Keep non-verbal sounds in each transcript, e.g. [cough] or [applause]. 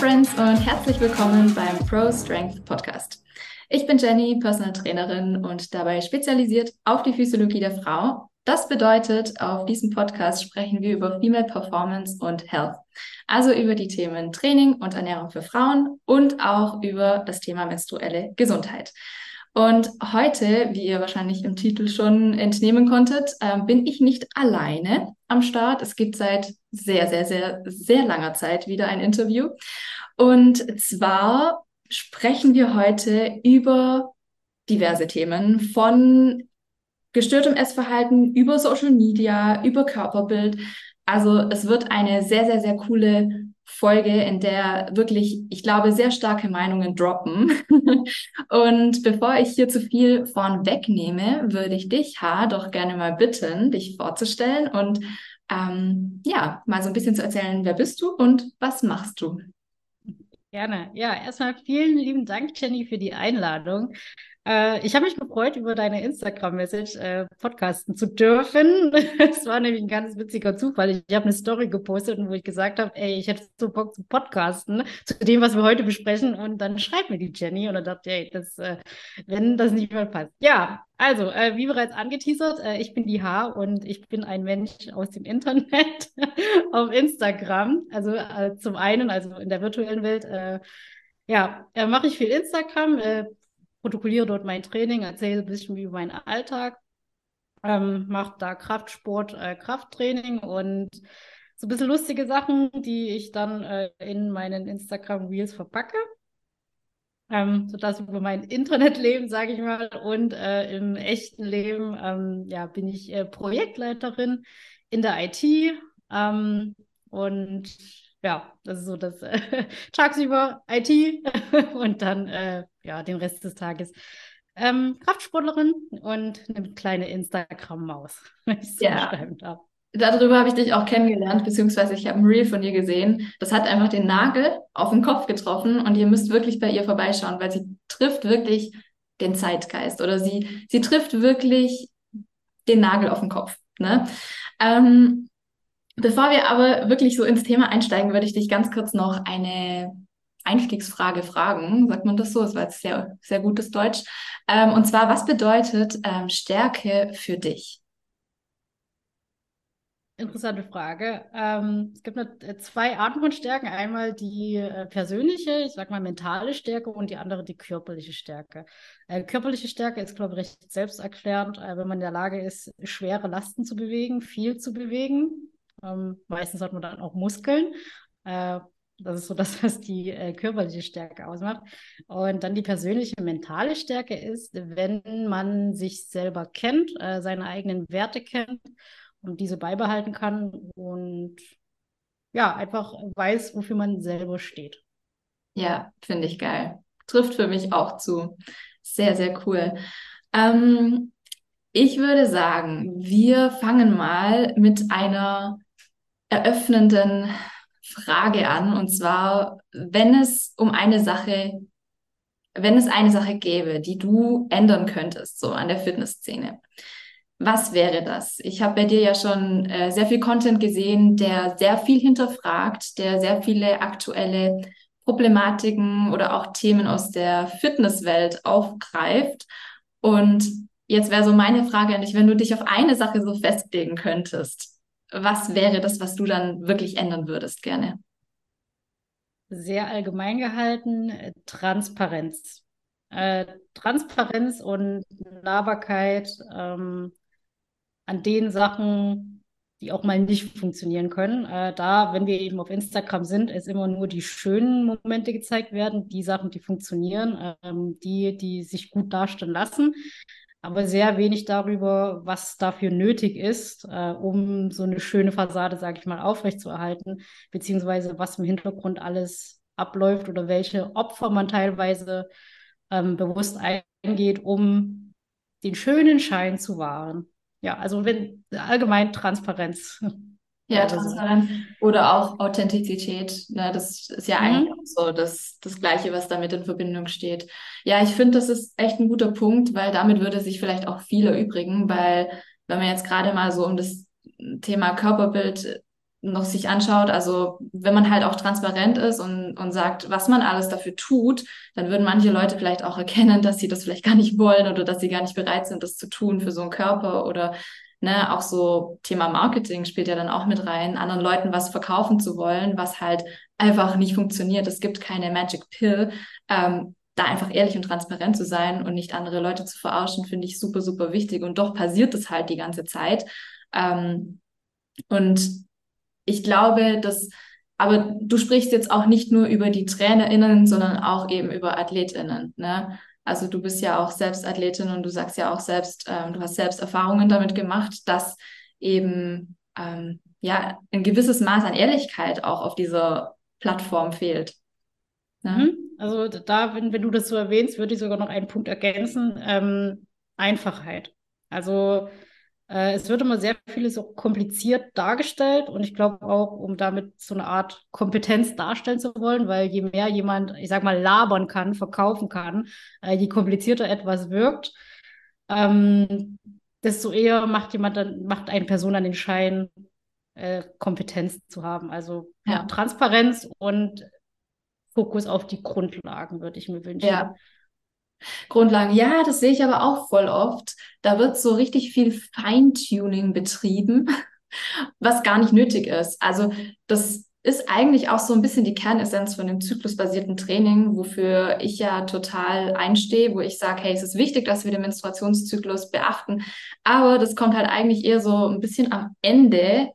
Friends und herzlich willkommen beim Pro Strength Podcast. Ich bin Jenny, Personal Trainerin und dabei spezialisiert auf die Physiologie der Frau. Das bedeutet, auf diesem Podcast sprechen wir über Female Performance und Health, also über die Themen Training und Ernährung für Frauen und auch über das Thema menstruelle Gesundheit. Und heute, wie ihr wahrscheinlich im Titel schon entnehmen konntet, äh, bin ich nicht alleine am Start. Es gibt seit sehr, sehr, sehr, sehr langer Zeit wieder ein Interview. Und zwar sprechen wir heute über diverse Themen von gestörtem Essverhalten über Social Media, über Körperbild. Also es wird eine sehr, sehr, sehr coole Folge, in der wirklich, ich glaube, sehr starke Meinungen droppen. [laughs] und bevor ich hier zu viel vorn wegnehme, würde ich dich, Ha, doch gerne mal bitten, dich vorzustellen und ähm, ja, mal so ein bisschen zu erzählen, wer bist du und was machst du? Gerne. Ja, erstmal vielen lieben Dank, Jenny, für die Einladung. Äh, ich habe mich gefreut, über deine Instagram-Message äh, podcasten zu dürfen. [laughs] Es war nämlich ein ganz witziger Zufall. Ich, ich habe eine Story gepostet, wo ich gesagt habe, ey, ich hätte so Bock zu podcasten, zu dem, was wir heute besprechen. Und dann schreibt mir die Jenny und dann dachte, ey, das, äh, wenn das nicht mehr passt. Ja, also, äh, wie bereits angeteasert, äh, ich bin die H und ich bin ein Mensch aus dem Internet [laughs] auf Instagram. Also äh, zum einen, also in der virtuellen Welt, äh, ja, äh, mache ich viel Instagram, protokolliere dort mein Training, erzähle ein bisschen über meinen Alltag, ähm, mache da Kraftsport, äh, Krafttraining und so ein bisschen lustige Sachen, die ich dann äh, in meinen Instagram Reels verpacke. Ähm, sodass über mein Internetleben, sage ich mal, und äh, im echten Leben ähm, ja, bin ich äh, Projektleiterin in der IT. Ähm, und ja, das ist so das äh, [laughs] tagsüber IT [laughs] und dann äh, ja den Rest des Tages ähm, Kraftsportlerin und eine kleine Instagram-Maus, [laughs] wenn ich so ja. beschreiben darf. Darüber habe ich dich auch kennengelernt, beziehungsweise ich habe ein Reel von dir gesehen. Das hat einfach den Nagel auf den Kopf getroffen und ihr müsst wirklich bei ihr vorbeischauen, weil sie trifft wirklich den Zeitgeist oder sie, sie trifft wirklich den Nagel auf den Kopf. Ne? Ähm, Bevor wir aber wirklich so ins Thema einsteigen, würde ich dich ganz kurz noch eine Einstiegsfrage fragen. Sagt man das so? Das war jetzt sehr, sehr gutes Deutsch. Ähm, und zwar, was bedeutet ähm, Stärke für dich? Interessante Frage. Ähm, es gibt äh, zwei Arten von Stärken. Einmal die äh, persönliche, ich sag mal mentale Stärke und die andere die körperliche Stärke. Äh, körperliche Stärke ist, glaube ich, recht selbsterklärend, äh, wenn man in der Lage ist, schwere Lasten zu bewegen, viel zu bewegen. Ähm, meistens hat man dann auch Muskeln. Äh, das ist so [laughs] das, was die äh, körperliche Stärke ausmacht. Und dann die persönliche mentale Stärke ist, wenn man sich selber kennt, äh, seine eigenen Werte kennt und diese beibehalten kann und ja, einfach weiß, wofür man selber steht. Ja, finde ich geil. Trifft für mich auch zu. Sehr, sehr cool. Ähm, ich würde sagen, wir fangen mal mit einer eröffnenden Frage an. Und zwar, wenn es um eine Sache, wenn es eine Sache gäbe, die du ändern könntest, so an der Fitnessszene. Was wäre das? Ich habe bei dir ja schon äh, sehr viel Content gesehen, der sehr viel hinterfragt, der sehr viele aktuelle Problematiken oder auch Themen aus der Fitnesswelt aufgreift. Und jetzt wäre so meine Frage an dich, wenn du dich auf eine Sache so festlegen könntest, was wäre das, was du dann wirklich ändern würdest gerne? Sehr allgemein gehalten, Transparenz. Äh, Transparenz und Nahbarkeit ähm, an den Sachen, die auch mal nicht funktionieren können. Äh, da, wenn wir eben auf Instagram sind, ist immer nur die schönen Momente gezeigt werden, die Sachen, die funktionieren, ähm, die, die sich gut darstellen lassen aber sehr wenig darüber, was dafür nötig ist, äh, um so eine schöne Fassade, sage ich mal, aufrechtzuerhalten, beziehungsweise was im Hintergrund alles abläuft oder welche Opfer man teilweise ähm, bewusst eingeht, um den schönen Schein zu wahren. Ja, also wenn allgemein Transparenz. [laughs] Ja, Transparenz oder auch Authentizität. Ne, das ist ja mhm. eigentlich auch so das, das Gleiche, was damit in Verbindung steht. Ja, ich finde, das ist echt ein guter Punkt, weil damit würde sich vielleicht auch viel erübrigen, weil wenn man jetzt gerade mal so um das Thema Körperbild noch sich anschaut, also wenn man halt auch transparent ist und, und sagt, was man alles dafür tut, dann würden manche Leute vielleicht auch erkennen, dass sie das vielleicht gar nicht wollen oder dass sie gar nicht bereit sind, das zu tun für so einen Körper oder ne, auch so Thema Marketing spielt ja dann auch mit rein, anderen Leuten was verkaufen zu wollen, was halt einfach nicht funktioniert. Es gibt keine Magic Pill. Ähm, da einfach ehrlich und transparent zu sein und nicht andere Leute zu verarschen, finde ich super, super wichtig. Und doch passiert es halt die ganze Zeit. Ähm, und ich glaube, dass, aber du sprichst jetzt auch nicht nur über die TrainerInnen, sondern auch eben über AthletInnen. Ne? Also du bist ja auch selbst Athletin und du sagst ja auch selbst, ähm, du hast selbst Erfahrungen damit gemacht, dass eben ähm, ja ein gewisses Maß an Ehrlichkeit auch auf dieser Plattform fehlt. Ne? Mhm. Also da, wenn, wenn du das so erwähnst, würde ich sogar noch einen Punkt ergänzen. Ähm, Einfachheit. Also es wird immer sehr vieles so kompliziert dargestellt und ich glaube auch, um damit so eine Art Kompetenz darstellen zu wollen, weil je mehr jemand, ich sag mal, labern kann, verkaufen kann, äh, je komplizierter etwas wirkt, ähm, desto eher macht jemand dann, macht eine Person dann den Schein, äh, Kompetenz zu haben. Also. Ja, Transparenz und Fokus auf die Grundlagen, würde ich mir wünschen. Ja. Grundlagen. Ja, das sehe ich aber auch voll oft. Da wird so richtig viel Feintuning betrieben, [laughs] was gar nicht nötig ist. Also das ist eigentlich auch so ein bisschen die Kernessenz von dem zyklusbasierten Training, wofür ich ja total einstehe, wo ich sage, hey, es ist wichtig, dass wir den Menstruationszyklus beachten, aber das kommt halt eigentlich eher so ein bisschen am Ende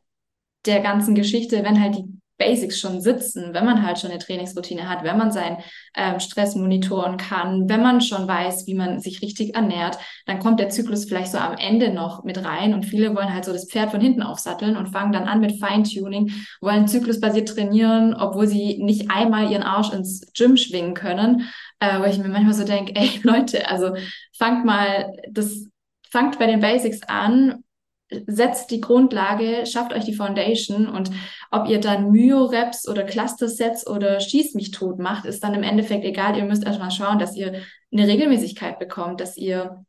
der ganzen Geschichte, wenn halt die Basics schon sitzen, wenn man halt schon eine Trainingsroutine hat, wenn man seinen ähm, Stress monitoren kann, wenn man schon weiß, wie man sich richtig ernährt, dann kommt der Zyklus vielleicht so am Ende noch mit rein und viele wollen halt so das Pferd von hinten aufsatteln und fangen dann an mit Feintuning, wollen zyklusbasiert trainieren, obwohl sie nicht einmal ihren Arsch ins Gym schwingen können, äh, wo ich mir manchmal so denke, ey [laughs] Leute, also fangt mal das fangt bei den Basics an, setzt die Grundlage, schafft euch die Foundation und ob ihr dann Myo-Reps oder Cluster-Sets oder Schieß mich tot macht, ist dann im Endeffekt egal. Ihr müsst erstmal schauen, dass ihr eine Regelmäßigkeit bekommt, dass ihr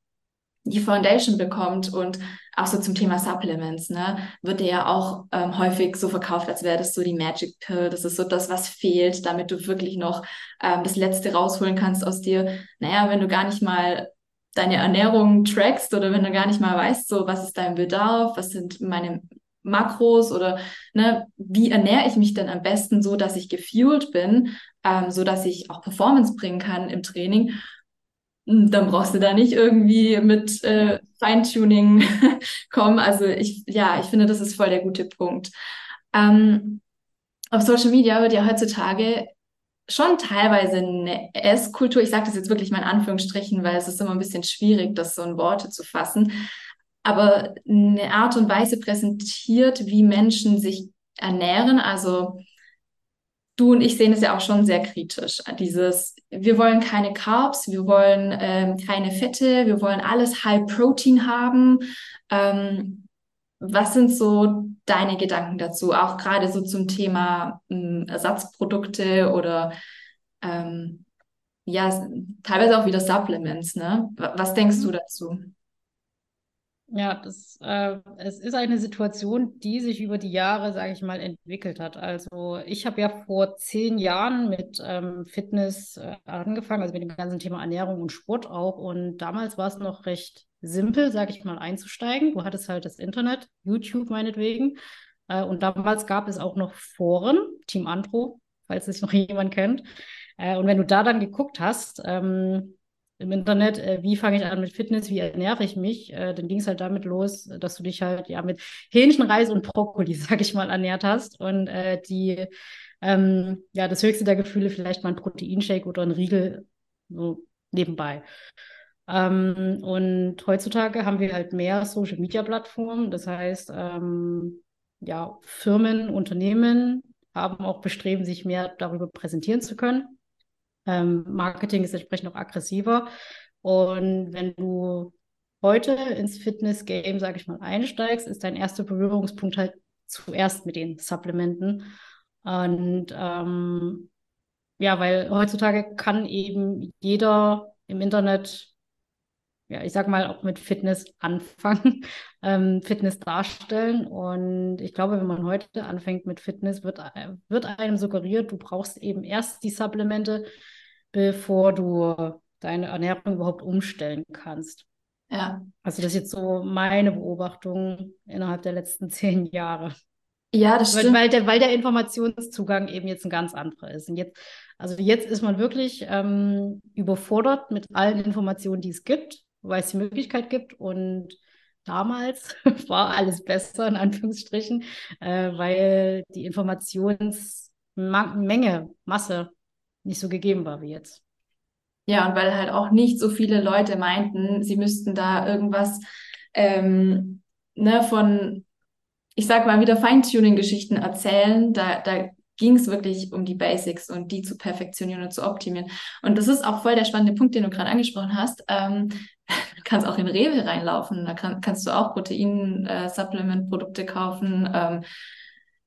die Foundation bekommt und auch so zum Thema Supplements, ne, wird ja auch ähm, häufig so verkauft, als wäre das so die Magic Pill. Das ist so das, was fehlt, damit du wirklich noch ähm, das Letzte rausholen kannst aus dir. Naja, wenn du gar nicht mal deine Ernährung trackst oder wenn du gar nicht mal weißt, so was ist dein Bedarf, was sind meine Makros oder ne, wie ernähre ich mich denn am besten so, dass ich gefuelt bin, ähm, so dass ich auch Performance bringen kann im Training, hm, dann brauchst du da nicht irgendwie mit äh, Feintuning [laughs] kommen. Also ich, ja, ich finde, das ist voll der gute Punkt. Ähm, auf Social Media wird ja heutzutage schon teilweise eine Esskultur. Ich sage das jetzt wirklich mal in Anführungsstrichen, weil es ist immer ein bisschen schwierig, das so in Worte zu fassen. Aber eine Art und Weise präsentiert, wie Menschen sich ernähren. Also du und ich sehen es ja auch schon sehr kritisch. Dieses, wir wollen keine Carbs, wir wollen ähm, keine Fette, wir wollen alles High Protein haben. Ähm, was sind so deine Gedanken dazu? Auch gerade so zum Thema ähm, Ersatzprodukte oder ähm, ja, teilweise auch wieder Supplements, ne? Was denkst du mhm. dazu? Ja, das, äh, es ist eine Situation, die sich über die Jahre, sage ich mal, entwickelt hat. Also ich habe ja vor zehn Jahren mit ähm, Fitness äh, angefangen, also mit dem ganzen Thema Ernährung und Sport auch. Und damals war es noch recht simpel, sage ich mal, einzusteigen. Du hattest halt das Internet, YouTube meinetwegen. Äh, und damals gab es auch noch Foren, Team Andro, falls es noch [laughs] jemand kennt. Äh, und wenn du da dann geguckt hast, ähm, im Internet, äh, wie fange ich an mit Fitness, wie ernähre ich mich, äh, dann ging es halt damit los, dass du dich halt ja mit Hähnchenreis und Brokkoli, [laughs] sag ich mal, ernährt hast und äh, die ähm, ja das höchste der Gefühle vielleicht mal ein Proteinshake oder ein Riegel so nebenbei. Ähm, und heutzutage haben wir halt mehr Social Media Plattformen. Das heißt, ähm, ja, Firmen, Unternehmen haben auch bestreben, sich mehr darüber präsentieren zu können. Ähm, Marketing ist entsprechend auch aggressiver. Und wenn du heute ins Fitness-Game, sage ich mal, einsteigst, ist dein erster Berührungspunkt halt zuerst mit den Supplementen. Und ähm, ja, weil heutzutage kann eben jeder im Internet ja, ich sag mal, auch mit Fitness anfangen, [laughs] ähm, Fitness darstellen. Und ich glaube, wenn man heute anfängt mit Fitness, wird, äh, wird einem suggeriert, du brauchst eben erst die Supplemente, bevor du deine Ernährung überhaupt umstellen kannst. Ja. Also das ist jetzt so meine Beobachtung innerhalb der letzten [laughs] zehn Jahre. Ja, das stimmt. Weil, weil, der, weil der Informationszugang eben jetzt ein ganz anderer ist. Und jetzt, also jetzt ist man wirklich ähm, überfordert mit allen Informationen, die es gibt, weil es die Möglichkeit gibt. Und damals [laughs] war alles besser, in Anführungsstrichen, äh, weil die Informationsmenge, Masse nicht so gegeben war wie jetzt. Ja, und weil halt auch nicht so viele Leute meinten, sie müssten da irgendwas ähm, ne, von, ich sag mal, wieder Feintuning-Geschichten erzählen. Da, da ging es wirklich um die Basics und die zu perfektionieren und zu optimieren. Und das ist auch voll der spannende Punkt, den du gerade angesprochen hast. Ähm, du [laughs] kannst auch in Rewe reinlaufen, da kann, kannst du auch Protein-Supplement-Produkte äh, kaufen. Ähm,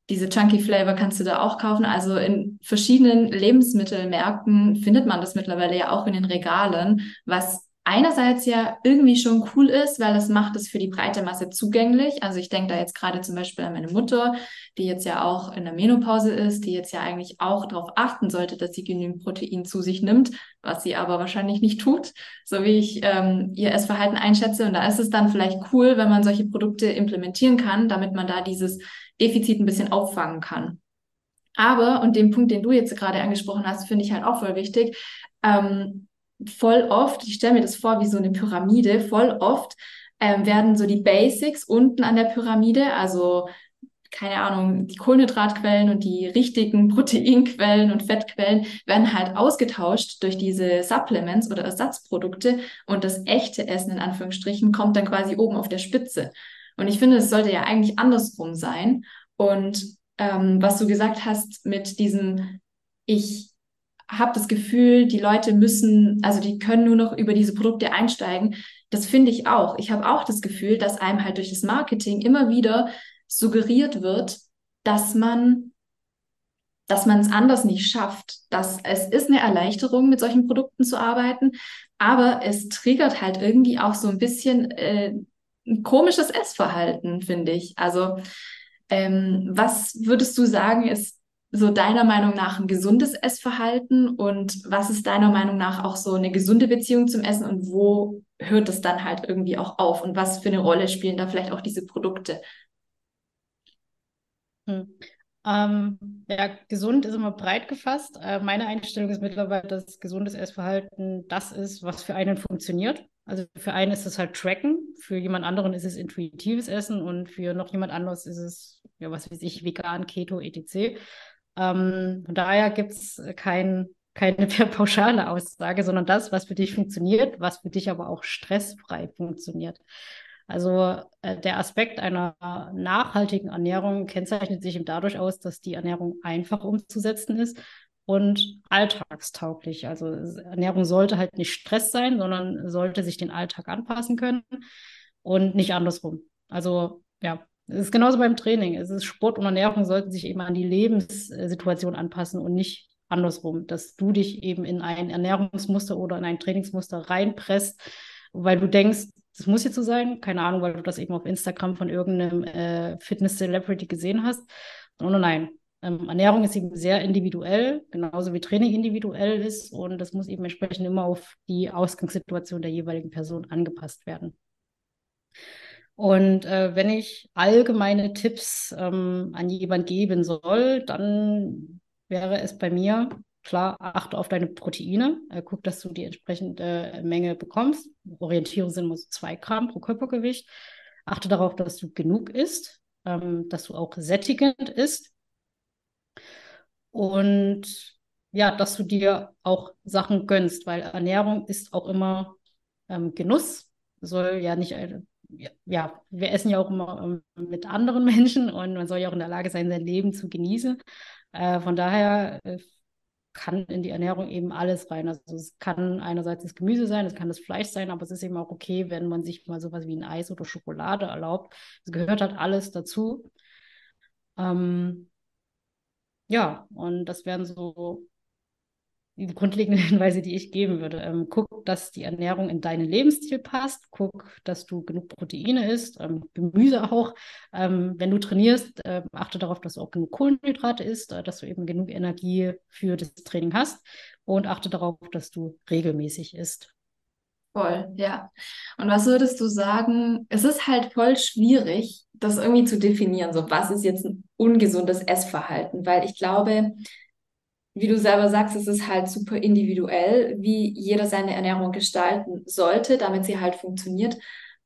diese Chunky Flavor kannst du da auch kaufen. Also in verschiedenen Lebensmittelmärkten findet man das mittlerweile ja auch in den Regalen, was einerseits ja irgendwie schon cool ist, weil es macht es für die breite Masse zugänglich. Also ich denke da jetzt gerade zum Beispiel an meine Mutter, die jetzt ja auch in der Menopause ist, die jetzt ja eigentlich auch darauf achten sollte, dass sie genügend Protein zu sich nimmt, was sie aber wahrscheinlich nicht tut, so wie ich ähm, ihr Essverhalten einschätze. Und da ist es dann vielleicht cool, wenn man solche Produkte implementieren kann, damit man da dieses Defizit ein bisschen auffangen kann. Aber, und den Punkt, den du jetzt gerade angesprochen hast, finde ich halt auch voll wichtig, ähm, voll oft, ich stelle mir das vor wie so eine Pyramide, voll oft ähm, werden so die Basics unten an der Pyramide, also keine Ahnung, die Kohlenhydratquellen und die richtigen [laughs] Proteinquellen und Fettquellen werden halt ausgetauscht durch diese Supplements oder Ersatzprodukte und das echte Essen in Anführungsstrichen kommt dann quasi oben auf der Spitze. Und ich finde, es sollte ja eigentlich andersrum sein. Und ähm, was du gesagt hast mit diesem, ich habe das Gefühl, die Leute müssen, also die können nur noch über diese Produkte einsteigen. Das finde ich auch. Ich habe auch das Gefühl, dass einem halt durch das Marketing immer wieder suggeriert wird, dass man dass man es anders nicht schafft. Dass es ist eine Erleichterung, mit solchen Produkten zu arbeiten, aber es triggert halt irgendwie auch so ein bisschen äh, ein komisches Essverhalten, finde ich. Also, ähm, was würdest du sagen, ist so deiner Meinung nach ein gesundes Essverhalten und was ist deiner Meinung nach auch so eine gesunde Beziehung zum Essen und wo hört es dann halt irgendwie auch auf und was für eine Rolle spielen da vielleicht auch diese Produkte? Hm. Ähm, ja, gesund ist immer breit gefasst. Äh, meine Einstellung ist mittlerweile, dass gesundes Essverhalten das ist, was für einen funktioniert. Also für einen ist es halt Tracken, für jemand anderen ist es intuitives Essen und für noch jemand anderes ist es, ja, was weiß ich, vegan, Keto, etc. Ähm, von daher gibt es kein, keine [laughs] pauschale Aussage, sondern das, was für dich funktioniert, was für dich aber auch stressfrei funktioniert. Also äh, der Aspekt einer nachhaltigen Ernährung kennzeichnet sich eben dadurch aus, dass die Ernährung einfach umzusetzen ist und alltagstauglich. Also Ernährung sollte halt nicht Stress sein, sondern sollte sich den Alltag anpassen können und nicht andersrum. Also ja, es ist genauso beim Training. Es ist Sport und Ernährung sollten sich eben an die Lebenssituation anpassen und nicht andersrum, dass du dich eben in ein Ernährungsmuster oder in ein Trainingsmuster reinpresst, weil du denkst, das muss jetzt so sein, keine Ahnung, weil du das eben auf Instagram von irgendeinem äh, Fitness-Celebrity gesehen hast. Oh nein, ähm, Ernährung ist eben sehr individuell, genauso wie Training individuell ist und das muss eben entsprechend immer auf die Ausgangssituation der jeweiligen Person angepasst werden. Und äh, wenn ich allgemeine Tipps ähm, an jemanden geben soll, dann wäre es bei mir, klar, achte auf deine Proteine, äh, guck, dass du die entsprechende Menge bekommst. Orientierung sind immer so zwei Gramm pro Körpergewicht. Achte darauf, dass du genug isst, ähm, dass du auch sättigend isst und ja, dass du dir auch Sachen gönnst, weil Ernährung ist auch immer ähm, Genuss, soll ja nicht, äh, ja, wir essen ja auch immer ähm, mit anderen [laughs] Menschen und man soll ja auch in der Lage sein, sein Leben zu genießen. Äh, von daher äh, kann in die Ernährung eben alles rein. Also es kann einerseits das Gemüse sein, es kann das Fleisch sein, aber es ist eben auch okay, wenn man sich mal sowas wie ein Eis oder Schokolade erlaubt. Es gehört halt alles dazu. Ähm, ja, und das wären so die grundlegenden [laughs] Hinweise, die ich geben würde. Ähm, guck, dass die Ernährung in deinen Lebensstil passt. Guck, dass du genug Proteine isst, ähm, Gemüse auch. Ähm, wenn du trainierst, äh, achte darauf, dass du auch genug Kohlenhydrate isst, äh, dass du eben genug Energie für das Training hast und achte darauf, dass du regelmäßig isst. Voll, ja. Und was würdest du sagen? Es ist halt voll schwierig, das irgendwie zu definieren. So, was ist jetzt ein ungesundes Essverhalten? Weil ich glaube, wie du selber sagst, es ist halt super individuell, wie jeder seine Ernährung gestalten sollte, damit sie halt funktioniert.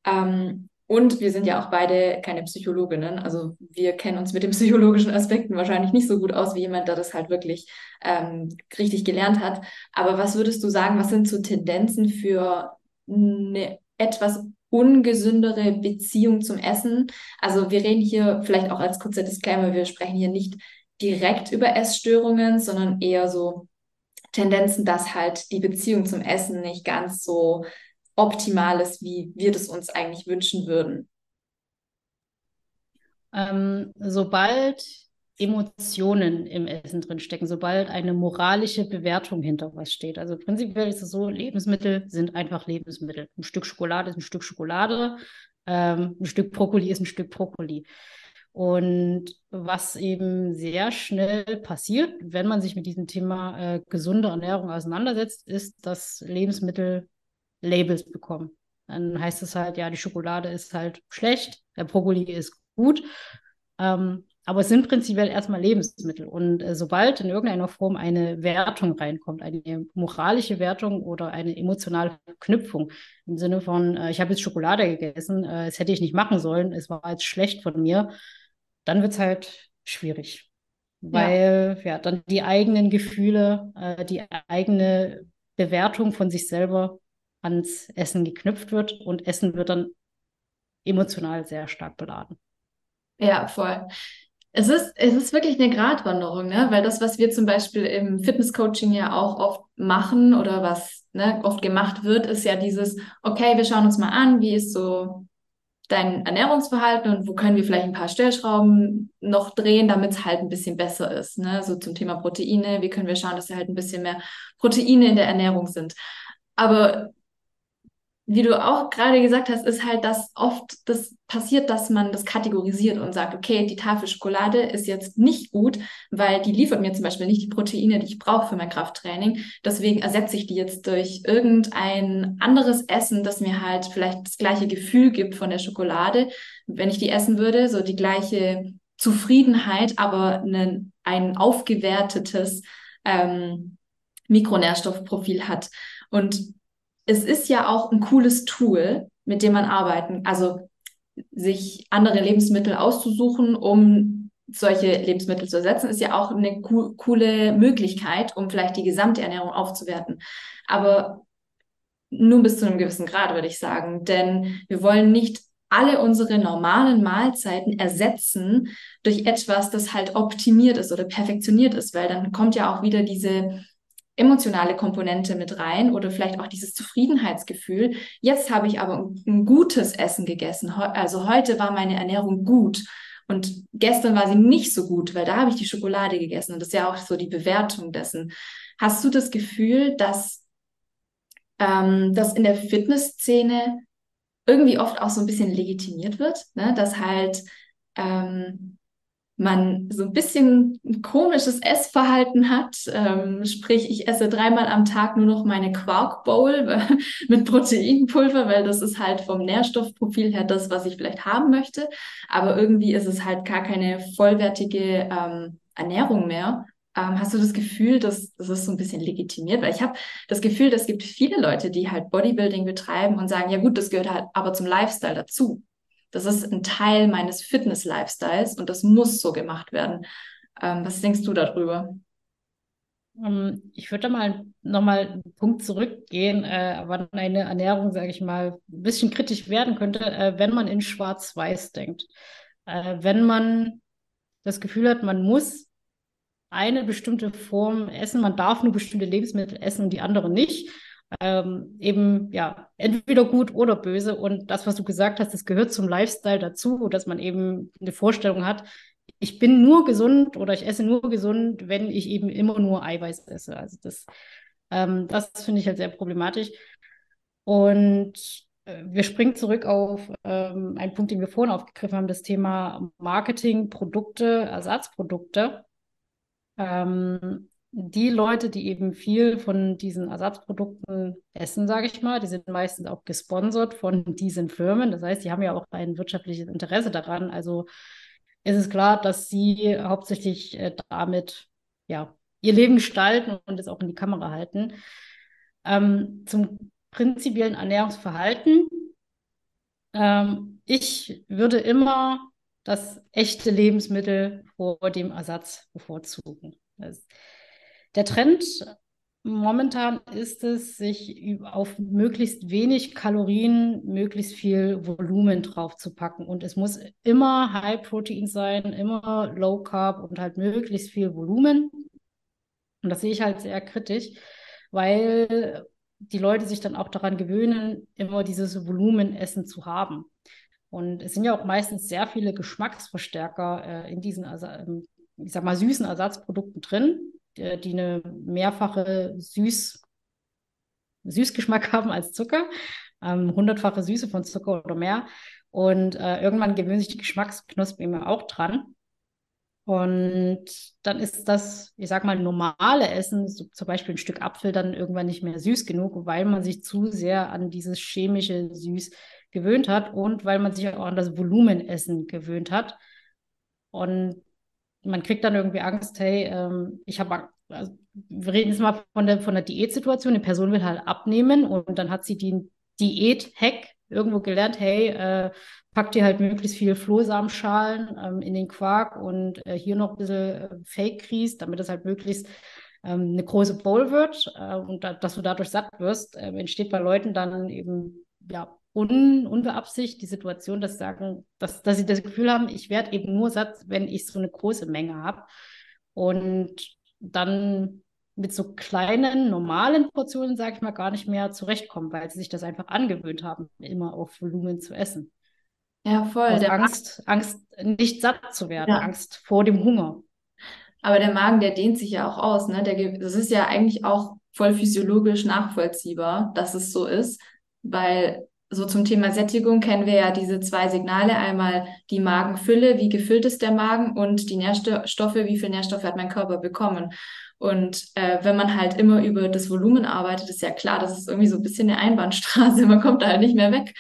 Ähm, und wir sind ja auch beide keine Psychologinnen. Also wir kennen uns mit den [laughs] psychologischen Aspekten wahrscheinlich nicht so gut aus wie jemand, der das halt wirklich ähm, richtig gelernt hat. Aber was würdest du sagen, was sind so Tendenzen für eine etwas ungesündere Beziehung zum Essen? Also wir reden hier vielleicht auch als kurzer Disclaimer, wir sprechen hier nicht direkt über Essstörungen, sondern eher so Tendenzen, dass halt die Beziehung zum Essen nicht ganz so optimal ist, wie wir das uns eigentlich wünschen würden. Ähm, sobald Emotionen im Essen drin stecken, sobald eine moralische Bewertung hinter was steht. Also prinzipiell ist es so, Lebensmittel sind einfach Lebensmittel. Ein Stück Schokolade ist ein Stück Schokolade, ähm, ein Stück Brokkoli ist ein Stück Brokkoli. Und was eben sehr schnell passiert, wenn man sich mit diesem Thema äh, gesunde Ernährung auseinandersetzt, ist, dass Lebensmittel Labels bekommen. Dann heißt es halt, ja, die Schokolade ist halt schlecht, der Brokkoli ist gut. Ähm, aber es sind prinzipiell erstmal Lebensmittel. Und äh, sobald in irgendeiner Form eine Wertung reinkommt, eine moralische Wertung oder eine emotionale Verknüpfung im Sinne von, äh, ich habe jetzt Schokolade gegessen, äh, das hätte ich nicht machen sollen, es war jetzt schlecht von mir, dann wird es halt schwierig. Weil ja. ja. dann die eigenen Gefühle, äh, die eigene Bewertung von sich selber ans Essen geknüpft wird und Essen wird dann emotional sehr stark beladen. Ja, voll. Es ist, es ist wirklich eine Gratwanderung, ne? Weil das, was wir zum Beispiel im Fitnesscoaching ja auch oft machen oder was ne, oft gemacht wird, ist ja dieses, okay, wir schauen uns mal an, wie ist so dein Ernährungsverhalten und wo können wir vielleicht ein paar Stellschrauben noch drehen, damit es halt ein bisschen besser ist. Ne? So zum Thema Proteine, wie können wir schauen, dass da halt ein bisschen mehr Proteine in der Ernährung sind. Aber wie du auch gerade gesagt hast, ist halt, dass oft das passiert, dass man das kategorisiert und sagt, okay, die Tafel Schokolade ist jetzt nicht gut, weil die liefert mir zum Beispiel nicht die Proteine, die ich brauche für mein Krafttraining. Deswegen ersetze ich die jetzt durch irgendein anderes Essen, das mir halt vielleicht das gleiche Gefühl gibt von der Schokolade, wenn ich die essen würde, so die gleiche Zufriedenheit, aber ein, ein aufgewertetes ähm, Mikronährstoffprofil hat. Und es ist ja auch ein cooles Tool, mit dem man arbeiten, also sich andere Lebensmittel auszusuchen, um solche Lebensmittel zu ersetzen, ist ja auch eine co coole Möglichkeit, um vielleicht die gesamte Ernährung aufzuwerten. Aber nur bis zu einem gewissen Grad, würde ich sagen. Denn wir wollen nicht alle unsere normalen Mahlzeiten ersetzen durch etwas, das halt optimiert ist oder perfektioniert ist, weil dann kommt ja auch wieder diese emotionale Komponente mit rein oder vielleicht auch dieses Zufriedenheitsgefühl. Jetzt habe ich aber ein, gutes Essen gegessen. Also heute war meine Ernährung gut. Und gestern war sie nicht so gut, weil da habe ich die Schokolade gegessen. Und das ist ja auch so die Bewertung dessen. Hast du das Gefühl, dass ähm, das in der Fitnessszene irgendwie oft auch so ein bisschen legitimiert wird? Ne? Dass halt ähm, man so ein bisschen ein komisches Essverhalten hat. Ähm, sprich, ich esse dreimal am Tag nur noch meine Quark Bowl [laughs] mit Proteinpulver, weil das ist halt vom Nährstoffprofil her das, was ich vielleicht haben möchte. Aber irgendwie ist es halt gar keine vollwertige ähm, Ernährung mehr. Ähm, hast du das Gefühl, dass das ist so ein bisschen legitimiert? Weil ich habe das Gefühl, es gibt viele Leute, die halt Bodybuilding betreiben und sagen, ja gut, das gehört halt aber zum Lifestyle dazu. Das ist ein Teil meines Fitness-Lifestyles und das muss so gemacht werden. Ähm, was denkst du darüber? Ähm, ich würde da mal nochmal einen Punkt zurückgehen, äh, wann eine Ernährung, sage ich mal, ein bisschen kritisch werden könnte, äh, wenn man in Schwarz-Weiß denkt. Äh, wenn man das Gefühl hat, man muss eine bestimmte Form essen, man darf nur bestimmte Lebensmittel essen und die anderen nicht ähm, eben ja entweder gut oder böse. Und das, was du gesagt hast, das gehört zum Lifestyle dazu, dass man eben eine Vorstellung hat, ich bin nur gesund oder ich esse nur gesund, wenn ich eben immer nur Eiweiß esse. Also das Ähm, das finde ich halt sehr problematisch. Und äh, wir springen zurück auf ähm, einen Punkt, den wir vorhin aufgegriffen haben, das Thema Marketing, Produkte, Ersatzprodukte. Ähm, die Leute, die eben viel von diesen Ersatzprodukten essen, sage ich mal, die sind meistens auch gesponsert von diesen Firmen. Das heißt, die haben ja auch ein wirtschaftliches Interesse daran. Also ist es klar, dass sie hauptsächlich äh, damit ja, ihr Leben gestalten und es auch in die Kamera halten. Ähm, zum prinzipiellen Ernährungsverhalten. Ähm, ich würde immer das echte Lebensmittel vor dem Ersatz bevorzugen. Das, der Trend momentan ist es, sich auf möglichst wenig Kalorien, möglichst viel Volumen drauf zu packen. Und es muss immer High Protein sein, immer Low Carb und halt möglichst viel Volumen. Und das sehe ich halt sehr kritisch, weil die Leute sich dann auch daran gewöhnen, immer dieses Volumenessen zu haben. Und es sind ja auch meistens sehr viele Geschmacksverstärker äh, in diesen, also, ich sag mal, süßen Ersatzprodukten drin, die, die eine mehrfache Süß, Süßgeschmack [laughs] haben als Zucker, ähm, hundertfache Süße von Zucker oder mehr. Und äh, irgendwann gewöhnen sich die Geschmacksknospen immer auch dran. Und dann ist das, ich sag mal, normale Essen, so zum Beispiel ein Stück Apfel, dann irgendwann nicht mehr süß genug, weil man sich zu sehr an dieses chemische Süß gewöhnt hat und weil man sich auch an das Volumenessen gewöhnt hat. Und man kriegt dann irgendwie Angst, hey, ähm, ich habe, also, wir reden jetzt mal von der, von der Diätsituation, die Person will halt abnehmen und dann hat sie den Diät-Hack irgendwo gelernt, hey, äh, pack dir halt möglichst viel Flohsamenschalen ähm, in den Quark und äh, hier noch ein bisschen äh, Fake-Grieß, damit es halt möglichst ähm, eine große Bowl wird äh, und da, dass du dadurch satt wirst, ähm, entsteht bei Leuten dann eben ja un, unbeabsichtigt die Situation, dass sie sagen, dass, dass sie das Gefühl haben, ich werde eben nur satt, wenn ich so eine große Menge habe. Und dann mit so kleinen, normalen Portionen, sage ich mal, gar nicht mehr zurechtkommen, weil sie sich das einfach angewöhnt haben, immer auf Volumen zu essen. Ja, voll. Aus Angst, Angst, nicht satt zu werden, ja. Angst vor dem Hunger. Aber der Magen, der dehnt sich ja auch aus. Ne? Der, das ist ja eigentlich auch voll physiologisch nachvollziehbar, dass es so ist, weil so zum Thema Sättigung kennen wir ja diese zwei Signale. Einmal die Magenfülle, wie gefüllt ist der Magen und die Nährstoffe, wie viel Nährstoffe hat mein Körper bekommen. Und äh, wenn man halt immer über das Volumen arbeitet, ist ja klar, das ist irgendwie so ein bisschen eine Einbahnstraße. Man kommt da halt nicht mehr weg.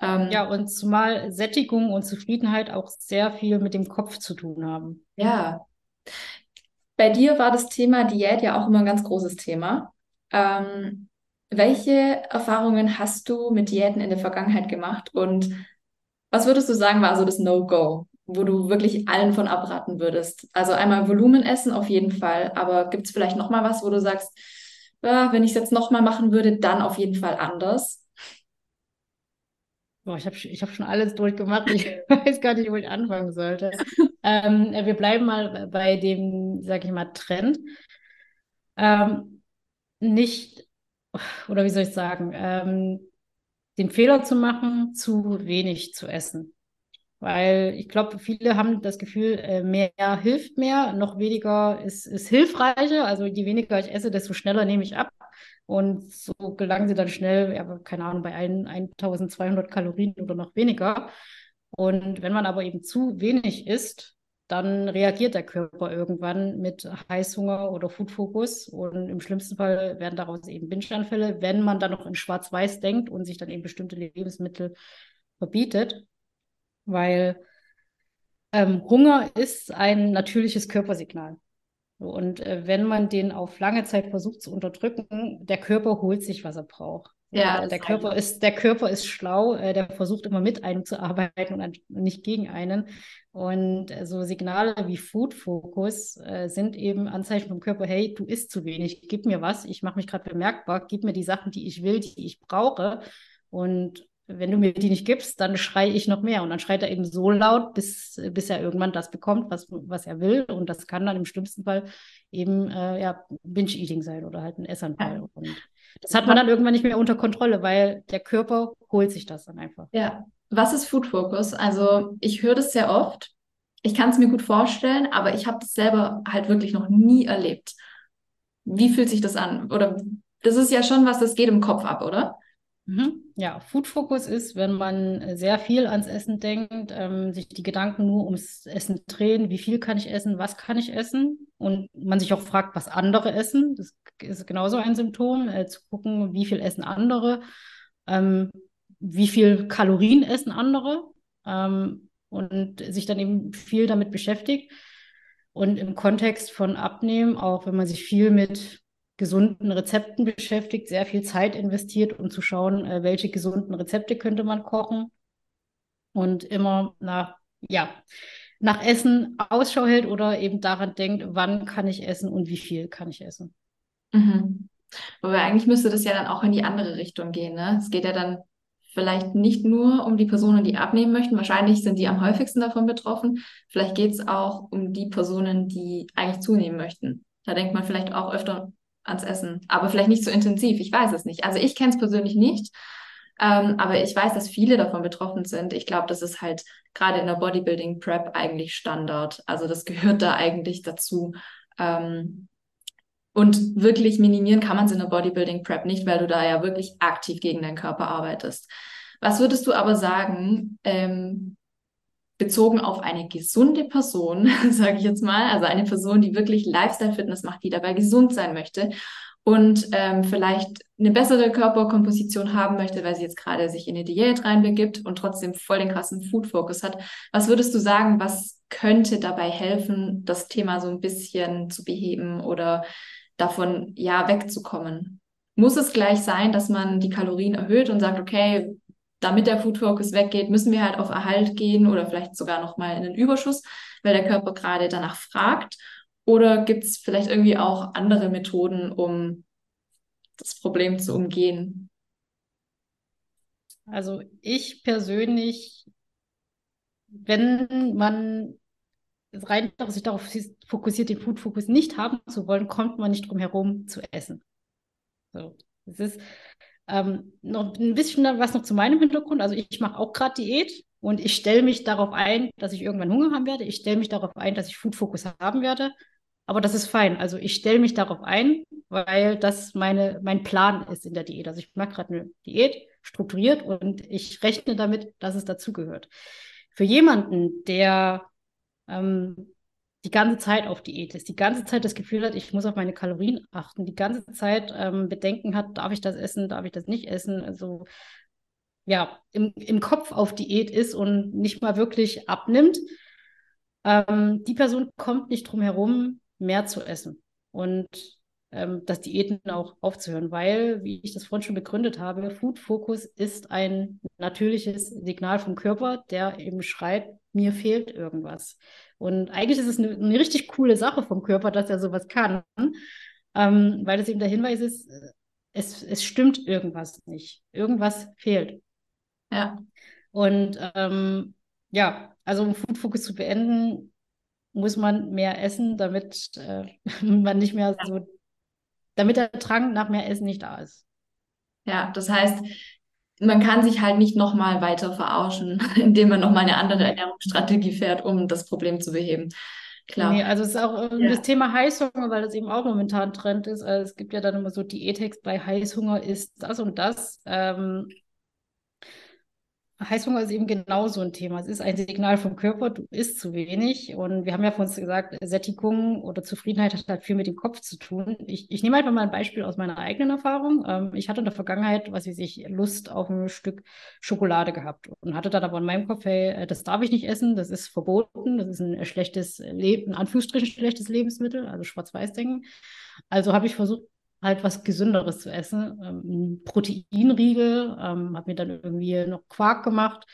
Ähm, ja, und zumal Sättigung und Zufriedenheit auch sehr viel mit dem Kopf zu tun haben. Ja. Bei dir war das Thema Diät ja auch immer ein ganz großes Thema. Ähm, welche Erfahrungen hast du mit Diäten in der Vergangenheit gemacht und was würdest du sagen, war so das No-Go, wo du wirklich allen von abraten würdest? Also einmal Volumen essen auf jeden Fall, aber gibt es vielleicht noch mal was, wo du sagst, ja, wenn ich es jetzt noch mal machen würde, dann auf jeden Fall anders? Boah, ich habe ich hab schon alles durchgemacht. Ich [laughs] weiß gar nicht, wo ich anfangen sollte. ähm, wir bleiben mal bei dem, sag ich mal, Trend. Ähm, nicht, oder wie soll ich sagen, ähm, den Fehler zu machen, zu wenig zu essen. Weil ich glaube, viele haben das Gefühl, äh, mehr hilft mehr, noch weniger ist, ist hilfreicher. Also je weniger ich esse, desto schneller nehme ich ab. Und so gelangen sie dann schnell, ja, keine Ahnung, bei ein, 1200 Kalorien oder noch weniger. Und wenn man aber eben zu wenig isst, dann reagiert der Körper irgendwann mit Heißhunger oder Foodfokus. Und im schlimmsten Fall werden daraus eben Binge-Anfälle, wenn man dann noch in Schwarz-Weiß denkt und sich dann eben bestimmte Lebensmittel verbietet. Weil ähm, Hunger ist ein natürliches Körpersignal. Und äh, wenn man den auf lange Zeit versucht zu unterdrücken, der Körper holt sich, was er braucht. Ja, der Körper ist, der Körper ist schlau, äh, der versucht immer mit einem zu arbeiten und nicht gegen einen. Und äh, so Signale wie Food Focus äh, sind eben Anzeichen vom Körper, hey, du isst zu wenig, gib mir was, ich mache mich gerade bemerkbar, gib mir die Sachen, die ich will, die ich brauche. Und wenn du mir die nicht gibst, dann schreie ich noch mehr. Und dann schreit er eben so laut, bis, bis er irgendwann das bekommt, was, was er will. Und das kann dann im schlimmsten Fall eben äh, ja, Binge-Eating sein oder halt ein Essanfall. Und das hat man dann irgendwann nicht mehr unter Kontrolle, weil der Körper holt sich das dann einfach. Ja. Was ist Food Focus? Also ich höre das sehr oft. Ich kann es mir gut vorstellen, aber ich habe das selber halt wirklich noch nie erlebt. Wie fühlt sich das an? Oder das ist ja schon was, das geht im Kopf ab, oder? Mhm. Ja, Food Focus ist, wenn man sehr viel ans Essen denkt, ähm, sich die Gedanken nur ums Essen drehen, wie viel kann ich essen, was kann ich essen und man sich auch fragt, was andere essen. Das ist genauso ein Symptom, äh, zu gucken, wie viel essen andere, ähm, wie viel Kalorien essen andere ähm, und sich dann eben viel damit beschäftigt. Und im Kontext von Abnehmen, auch wenn man sich viel mit gesunden Rezepten beschäftigt, sehr viel Zeit investiert, um zu schauen, äh, welche gesunden Rezepte könnte man kochen und immer nach, ja, nach Essen Ausschau hält oder eben daran denkt, wann kann ich essen und wie viel kann ich essen. Mhm. Aber eigentlich müsste das ja dann auch in die andere Richtung gehen. Ne? Es geht ja dann vielleicht nicht nur um die Personen, die abnehmen möchten. Wahrscheinlich sind die am häufigsten davon betroffen. Vielleicht geht es auch um die Personen, die eigentlich zunehmen möchten. Da denkt man vielleicht auch öfter ans Essen, aber vielleicht nicht so intensiv. Ich weiß es nicht. Also ich kenne es persönlich nicht, ähm, aber ich weiß, dass viele davon betroffen sind. Ich glaube, das ist halt gerade in der Bodybuilding Prep eigentlich Standard. Also das gehört da eigentlich dazu. Ähm, und wirklich minimieren kann man es in der Bodybuilding Prep nicht, weil du da ja wirklich aktiv gegen deinen Körper arbeitest. Was würdest du aber sagen, ähm, bezogen auf eine gesunde Person, [laughs] sage ich jetzt mal, also eine Person, die wirklich Lifestyle-Fitness macht, die dabei gesund sein möchte und ähm, vielleicht eine bessere Körperkomposition haben möchte, weil sie jetzt gerade sich in eine Diät reinbegibt und trotzdem voll den krassen Food-Focus hat. Was würdest du sagen, was könnte dabei helfen, das Thema so ein bisschen zu beheben oder davon ja wegzukommen? Muss es gleich sein, dass man die Kalorien erhöht und sagt, okay, damit der Food Focus weggeht, müssen wir halt auf Erhalt gehen oder vielleicht sogar nochmal in den Überschuss, weil der Körper gerade danach fragt? Oder gibt es vielleicht irgendwie auch andere Methoden, um das Problem zu umgehen? Also ich persönlich, wenn man rein sich darauf fokussiert, den Food Focus nicht haben zu wollen, kommt man nicht drum herum zu essen. So, es ist ähm, noch ein bisschen was noch zu meinem Hintergrund. Also ich mache auch gerade Diät und ich stelle mich darauf ein, dass ich irgendwann Hunger haben werde. Ich stelle mich darauf ein, dass ich Food Focus haben werde. Aber das ist fein. Also ich stelle mich darauf ein, weil das meine, mein Plan ist in der Diät. Also ich mache gerade eine Diät strukturiert und ich rechne damit, dass es dazugehört. Für jemanden, der ähm, die ganze Zeit auf Diät ist, die ganze Zeit das Gefühl hat, ich muss auf meine Kalorien achten, die ganze Zeit ähm, Bedenken hat, darf ich das essen, darf ich das nicht essen, also ja, im, im Kopf auf Diät ist und nicht mal wirklich abnimmt, ähm, die Person kommt nicht drum herum, mehr zu essen und ähm, das Diäten auch aufzuhören, weil, wie ich das vorhin schon begründet habe, Food Focus ist ein natürliches Signal vom Körper, der eben schreit, mir fehlt irgendwas. Und eigentlich ist es eine, eine richtig coole Sache vom Körper, dass er sowas kann, ähm, weil es eben der Hinweis ist, es, es stimmt irgendwas nicht. Irgendwas fehlt. Ja. Und ähm, ja, also um Food Focus zu beenden, muss man mehr essen, damit äh, [laughs] man nicht mehr so, damit der Drang nach mehr Essen nicht da ist. Ja, das heißt, man kann sich halt nicht nochmal weiter verarschen, [laughs] indem man nochmal eine andere Ernährungsstrategie fährt, um das Problem zu beheben. Klar. Nee, also es ist auch äh, ja. das Thema Heißhunger, weil das eben auch momentan Trend ist. Also es gibt ja dann immer so Diätex bei Heißhunger ist das und das. Ähm, Heißhunger ist eben genau so ein Thema. Es ist ein Signal vom Körper, du isst zu wenig. Und wir haben ja von uns gesagt, Sättigung oder Zufriedenheit hat halt viel mit dem Kopf zu tun. Ich, ich nehme einfach mal ein Beispiel aus meiner eigenen Erfahrung. Ähm, ich hatte in der Vergangenheit, was weiß ich, Lust auf ein Stück Schokolade gehabt und hatte dann aber in meinem Kopf, hey, äh, das darf ich nicht essen, das ist verboten, das ist ein schlechtes Leben, in Anführungsstrichen schlechtes Lebensmittel, also Schwarz-Weiß-Denken. Also habe ich versucht, halt was Gesünderes zu essen. Ähm, Proteinriegel, ähm, habe mir dann irgendwie noch Quark gemacht,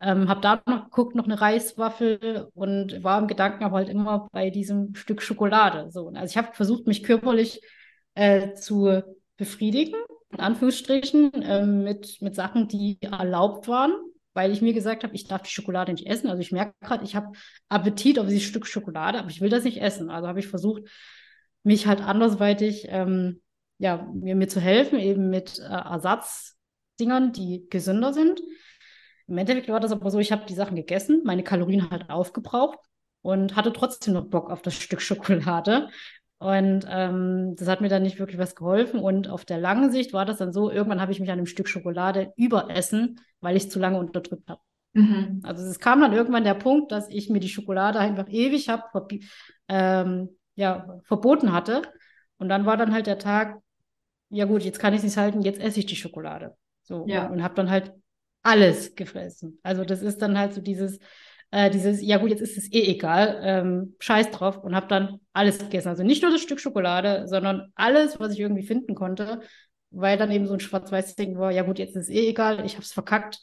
ähm, habe da noch geguckt, noch eine Reiswaffel und war im Gedanken aber halt immer bei diesem Stück Schokolade. So. Also ich habe versucht, mich körperlich äh, zu befriedigen, in Anführungsstrichen, äh, mit, mit Sachen, die erlaubt waren, weil ich mir gesagt habe, ich darf die Schokolade nicht essen. Also ich merke gerade, ich habe Appetit auf dieses Stück Schokolade, aber ich will das nicht essen. Also habe ich versucht, mich halt andersweitig ähm, ja, mir, mir zu helfen, eben mit äh, Ersatzdingern, die gesünder sind. Im Endeffekt war das aber so, ich habe die Sachen gegessen, meine Kalorien halt aufgebraucht und hatte trotzdem noch Bock auf das Stück Schokolade. Und ähm, das hat mir dann nicht wirklich was geholfen. Und auf der langen Sicht war das dann so, irgendwann habe ich mich an einem Stück Schokolade überessen, weil ich zu lange unterdrückt habe. Mhm. Also es kam dann irgendwann der Punkt, dass ich mir die Schokolade einfach ewig hab, ähm, ja, verboten hatte. Und dann war dann halt der Tag, ja gut, jetzt kann ich es nicht halten, jetzt esse ich die Schokolade. So ja. und, habe dann halt alles gefressen. Also das ist dann halt so dieses, äh, dieses, ja gut, jetzt ist es eh egal, ähm, scheiß drauf und habe dann alles gegessen. Also nicht nur das Stück Schokolade, sondern alles, was ich irgendwie finden konnte, weil dann eben so ein schwarz-weiß Ding war, ja gut, jetzt ist es eh egal, ich habe es verkackt,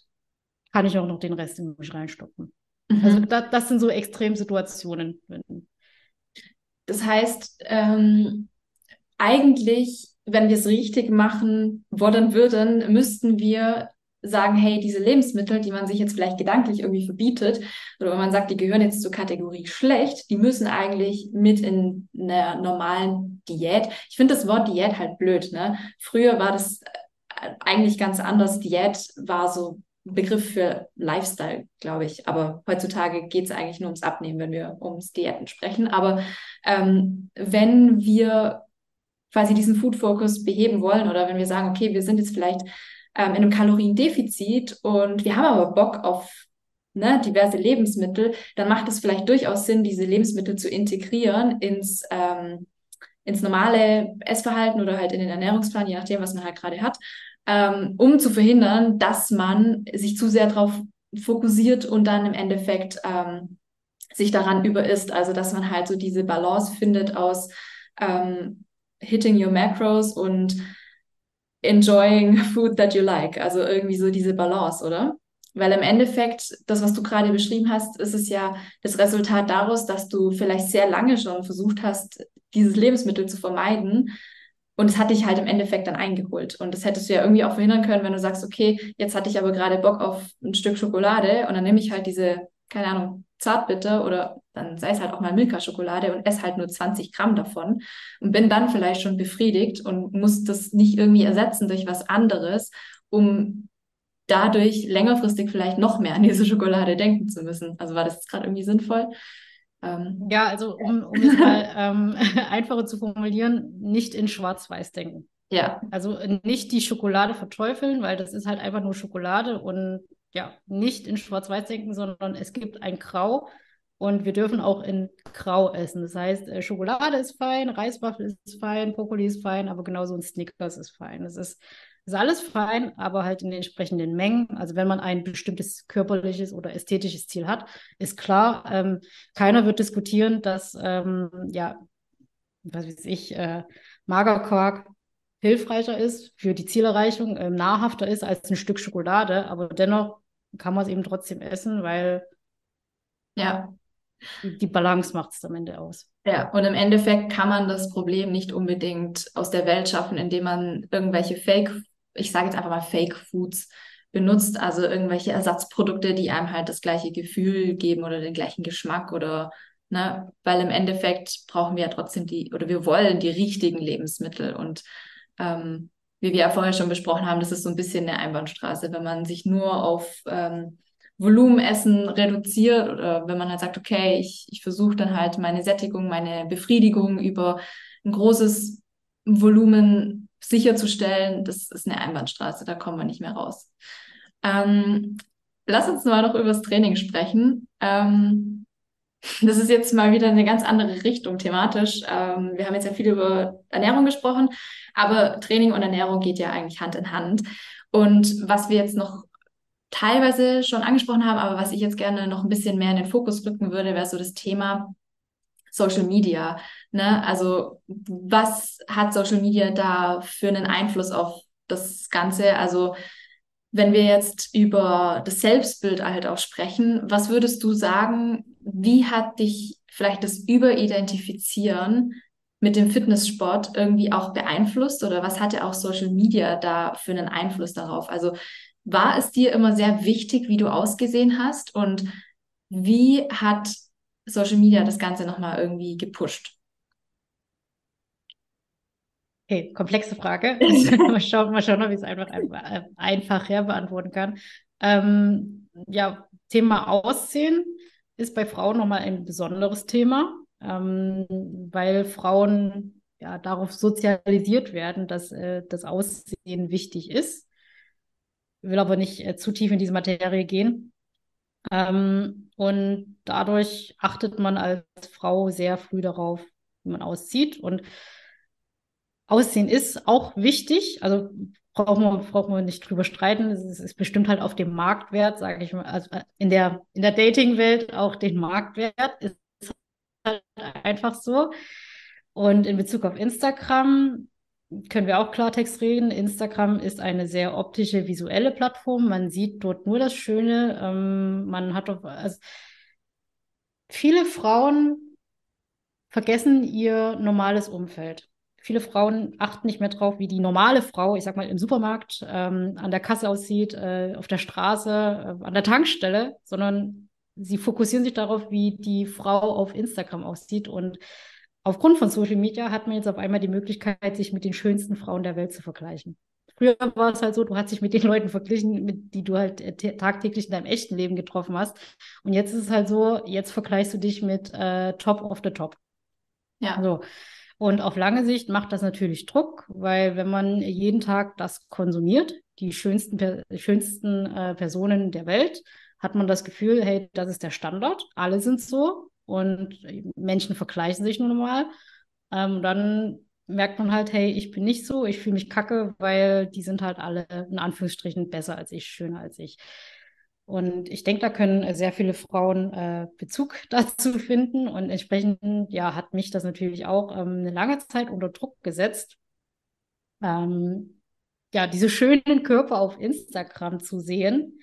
kann ich auch noch den Rest in mich reinstoppen. Mhm. Also da, das sind so Extremsituationen. Das heißt, ähm, eigentlich, wenn wir es richtig machen wollen würden, müssten wir sagen, hey, diese Lebensmittel, die man sich jetzt vielleicht gedanklich irgendwie verbietet, oder wenn man sagt, die gehören jetzt zur Kategorie schlecht, die müssen eigentlich mit in einer normalen Diät. Ich finde das Wort Diät halt blöd, ne? Früher war das äh, eigentlich ganz anders. Diät war so ein Begriff für Lifestyle, glaube ich. Aber heutzutage geht es eigentlich nur ums Abnehmen, wenn wir ums Diäten sprechen. Aber ähm, wenn wir quasi diesen Food Focus beheben wollen oder wenn wir sagen, okay, wir sind jetzt vielleicht ähm, in einem Kaloriendefizit und wir haben aber Bock auf ne, diverse Lebensmittel, dann macht es vielleicht durchaus Sinn, diese Lebensmittel zu integrieren ins, ähm, ins normale Essverhalten oder halt in den Ernährungsplan, je nachdem, was man halt gerade hat, ähm, um zu verhindern, dass man sich zu sehr darauf fokussiert und dann im Endeffekt ähm, sich daran überisst. Also dass man halt so diese Balance findet aus ähm, hitting your macros und enjoying food that you like. Also irgendwie so diese Balance, oder? Weil im Endeffekt, das, was du gerade beschrieben hast, ist es ja das Resultat daraus, dass du vielleicht sehr lange schon versucht hast, dieses Lebensmittel zu vermeiden. Und es hat dich halt im Endeffekt dann eingeholt. Und das hättest du ja irgendwie auch verhindern können, wenn du sagst, okay, jetzt hatte ich aber gerade Bock auf ein Stück Schokolade und dann nehme ich halt diese, keine Ahnung, Zartbitter oder dann sei es halt auch mal Milka-Schokolade und esse halt nur 20 Gramm davon und bin dann vielleicht schon befriedigt und muss das nicht irgendwie ersetzen durch was anderes, um dadurch längerfristig vielleicht noch mehr an diese Schokolade denken zu müssen. Also war das jetzt gerade irgendwie sinnvoll? Ähm, ja, also um, um es mal ähm, [laughs] einfacher zu formulieren, nicht in Schwarz-Weiß denken. Ja. Also nicht die Schokolade verteufeln, weil das ist halt einfach nur Schokolade und ja, nicht in Schwarz-Weiß denken, sondern es gibt ein Grau und wir dürfen auch in Grau essen. Das heißt, äh, Schokolade ist fein, Reiswaffel ist fein, Brokkoli ist fein, aber genauso ein Snickers ist fein. Das ist, ist alles fein, aber halt in den entsprechenden Mengen. Also wenn man ein bestimmtes körperliches oder ästhetisches Ziel hat, ist klar, ähm, keiner wird diskutieren, dass ähm, ja, was weiß ich, äh, Magerquark hilfreicher ist für die Zielerreichung, äh, nahrhafter ist als ein Stück Schokolade, aber dennoch kann man es eben trotzdem essen, weil ja. die Balance macht es am Ende aus. Ja, und im Endeffekt kann man das Problem nicht unbedingt aus der Welt schaffen, indem man irgendwelche Fake, ich sage jetzt einfach mal Fake Foods benutzt, also irgendwelche Ersatzprodukte, die einem halt das gleiche Gefühl geben oder den gleichen Geschmack oder ne, weil im Endeffekt brauchen wir ja trotzdem die oder wir wollen die richtigen Lebensmittel und ähm, wie wir ja vorher schon besprochen haben, das ist so ein bisschen eine Einbahnstraße, wenn man sich nur auf ähm, Volumenessen reduziert oder wenn man halt sagt, okay, ich, ich versuche dann halt meine Sättigung, meine Befriedigung über ein großes Volumen sicherzustellen, das ist eine Einbahnstraße, da kommen wir nicht mehr raus. Ähm, lass uns mal noch über das Training sprechen. Ähm, das ist jetzt mal wieder eine ganz andere Richtung thematisch. Ähm, wir haben jetzt ja viel über Ernährung gesprochen, aber Training und Ernährung geht ja eigentlich Hand in Hand. Und was wir jetzt noch teilweise schon angesprochen haben, aber was ich jetzt gerne noch ein bisschen mehr in den Fokus rücken würde, wäre so das Thema Social Media. Ne? Also was hat Social Media da für einen Einfluss auf das Ganze? Also wenn wir jetzt über das Selbstbild halt auch sprechen, was würdest du sagen, wie hat dich vielleicht das Überidentifizieren mit dem Fitnesssport irgendwie auch beeinflusst oder was hatte auch Social Media da für einen Einfluss darauf? Also war es dir immer sehr wichtig, wie du ausgesehen hast und wie hat Social Media das Ganze nochmal irgendwie gepusht? Okay, komplexe Frage. [laughs] mal schauen, mal schauen ob ich es einfach, einfach, einfach her beantworten kann. Ähm, ja, Thema Aussehen ist bei Frauen nochmal ein besonderes Thema. ähm, weil Frauen ja darauf sozialisiert werden, dass äh, das Aussehen wichtig ist. Ich will aber nicht äh, zu tief in diese Materie gehen. Ähm, und dadurch achtet man als Frau sehr früh darauf, wie man auszieht. Und Aussehen ist auch wichtig. Also brauchen wir, brauchen wir nicht drüber streiten. Es ist bestimmt halt auf dem Marktwert, sage ich mal, also äh, in der, in der Dating-Welt auch den Marktwert. Ist halt einfach so. Und in Bezug auf Instagram können wir auch Klartext reden. Instagram ist eine sehr optische, visuelle Plattform. Man sieht dort nur das Schöne. Ähm, man hat doch, also viele Frauen vergessen ihr normales Umfeld. Viele Frauen achten nicht mehr drauf, wie die normale Frau, ich sag mal im Supermarkt, ähm, an der Kasse aussieht, äh, auf der Straße, äh, an der Tankstelle, sondern sie fokussieren sich darauf, wie die Frau auf Instagram aussieht. Und aufgrund von Social Media hat man jetzt auf einmal die Möglichkeit, sich mit den schönsten Frauen der Welt zu vergleichen. Früher war es halt so, du hast dich mit den Leuten verglichen, mit die du halt äh, tagtäglich in deinem echten Leben getroffen hast. Und jetzt ist es halt so, jetzt vergleichst du dich mit äh, Top of the Top. Ja. So. Und auf lange Sicht macht das natürlich Druck, weil wenn man jeden Tag das konsumiert, die schönsten, schönsten äh, Personen der Welt, hat man das Gefühl, hey, das ist der Standard, alle sind so und Menschen vergleichen sich nur normal. Ähm, dann merkt man halt, hey, ich bin nicht so, ich fühle mich kacke, weil die sind halt alle in Anführungsstrichen besser als ich, schöner als ich. Und ich denke, da können sehr viele Frauen äh, Bezug [laughs] dazu finden. Und entsprechend, ja, hat mich das natürlich auch ähm, eine lange Zeit unter Druck gesetzt, ähm, ja, diese schönen Körper auf Instagram zu sehen.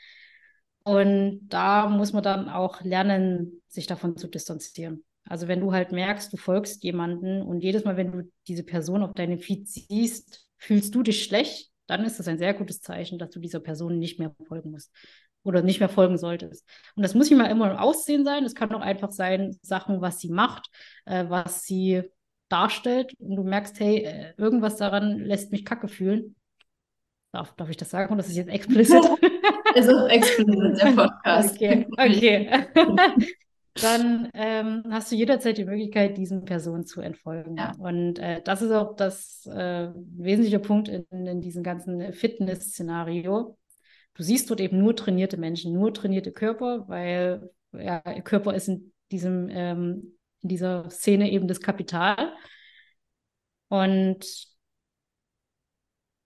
Und da muss man dann auch lernen, sich davon zu distanzieren. Also wenn du halt merkst, du folgst jemanden und jedes Mal, wenn du diese Person auf deinem Feed siehst, fühlst du dich schlecht, dann ist das ein sehr gutes Zeichen, dass du dieser Person nicht mehr folgen musst oder nicht mehr folgen solltest. Und das muss nicht mal immer im Aussehen sein, es kann auch einfach sein, Sachen, was sie macht, äh, was sie darstellt und du merkst, hey, äh, irgendwas daran lässt mich kacke fühlen. Darf, darf ich das sagen? Und das ist jetzt explizit. [laughs] es ist explizit der [laughs] Podcast. Okay, okay. [laughs] Dann ähm, hast du jederzeit die Möglichkeit, diesen Personen zu entfolgen. Ja. Und äh, das ist auch das äh, wesentliche Punkt in, in diesem ganzen Fitness-Szenario du siehst dort eben nur trainierte Menschen, nur trainierte Körper, weil ja, Körper ist in diesem, ähm, in dieser Szene eben das Kapital. Und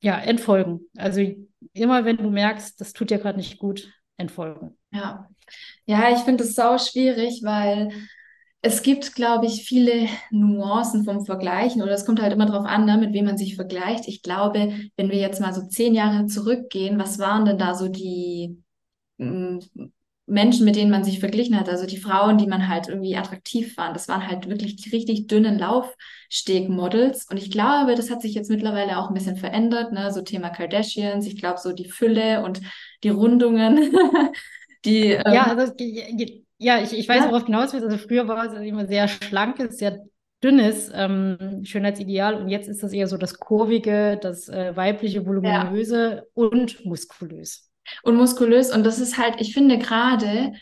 ja, entfolgen. Also immer wenn du merkst, das tut dir gerade nicht gut, entfolgen. Ja. Ja, ich finde es sau schwierig, weil es gibt, glaube ich, viele Nuancen vom Vergleichen oder es kommt halt immer darauf an, ne, mit wem man sich vergleicht. Ich glaube, wenn wir jetzt mal so zehn Jahre zurückgehen, was waren denn da so die mm, Menschen, mit denen man sich verglichen hat? Also die Frauen, die man halt irgendwie attraktiv waren. Das waren halt wirklich die richtig dünnen Laufstegmodels. Und ich glaube, das hat sich jetzt mittlerweile auch ein bisschen verändert, ne? So Thema Kardashians. Ich glaube, so die Fülle und die Rundungen. [laughs] die, ähm, ja, also ja, ich, ich weiß, worauf ja. hinaus willst. Also früher war es immer sehr schlankes, sehr dünnes ähm, Schönheitsideal und jetzt ist das eher so das kurvige, das äh, weibliche, voluminöse ja. und muskulös. Und muskulös und das ist halt, ich finde gerade,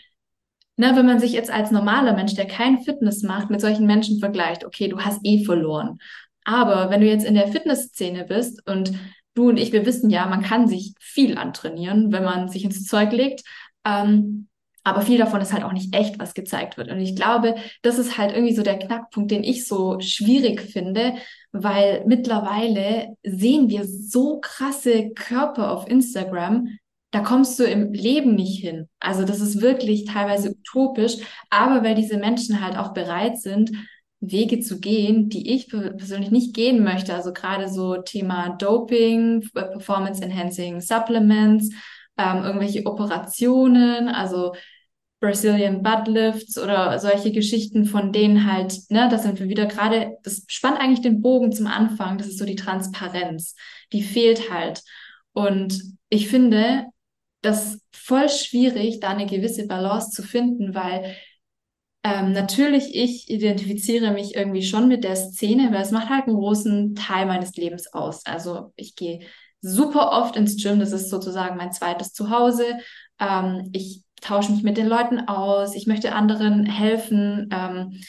ne, wenn man sich jetzt als normaler Mensch, der kein Fitness macht, mit solchen Menschen vergleicht, okay, du hast eh verloren. Aber wenn du jetzt in der Fitnessszene bist und du und ich, wir wissen ja, man kann sich viel antrainieren, wenn man sich ins Zeug legt. Ähm, aber viel davon ist halt auch nicht echt, was gezeigt wird. Und ich glaube, das ist halt irgendwie so der Knackpunkt, den ich so schwierig finde, weil mittlerweile sehen wir so krasse Körper auf Instagram, da kommst du im Leben nicht hin. Also das ist wirklich teilweise utopisch, aber weil diese Menschen halt auch bereit sind, Wege zu gehen, die ich persönlich nicht gehen möchte. Also gerade so Thema Doping, Performance Enhancing Supplements, ähm, irgendwelche Operationen, also Brazilian Butt oder solche Geschichten, von denen halt, ne, das sind wir wieder gerade, das spannt eigentlich den Bogen zum Anfang, das ist so die Transparenz, die fehlt halt. Und ich finde das voll schwierig, da eine gewisse Balance zu finden, weil ähm, natürlich ich identifiziere mich irgendwie schon mit der Szene, weil es macht halt einen großen Teil meines Lebens aus. Also ich gehe super oft ins Gym, das ist sozusagen mein zweites Zuhause. Ähm, ich tausche mich mit den Leuten aus, ich möchte anderen helfen. Ähm,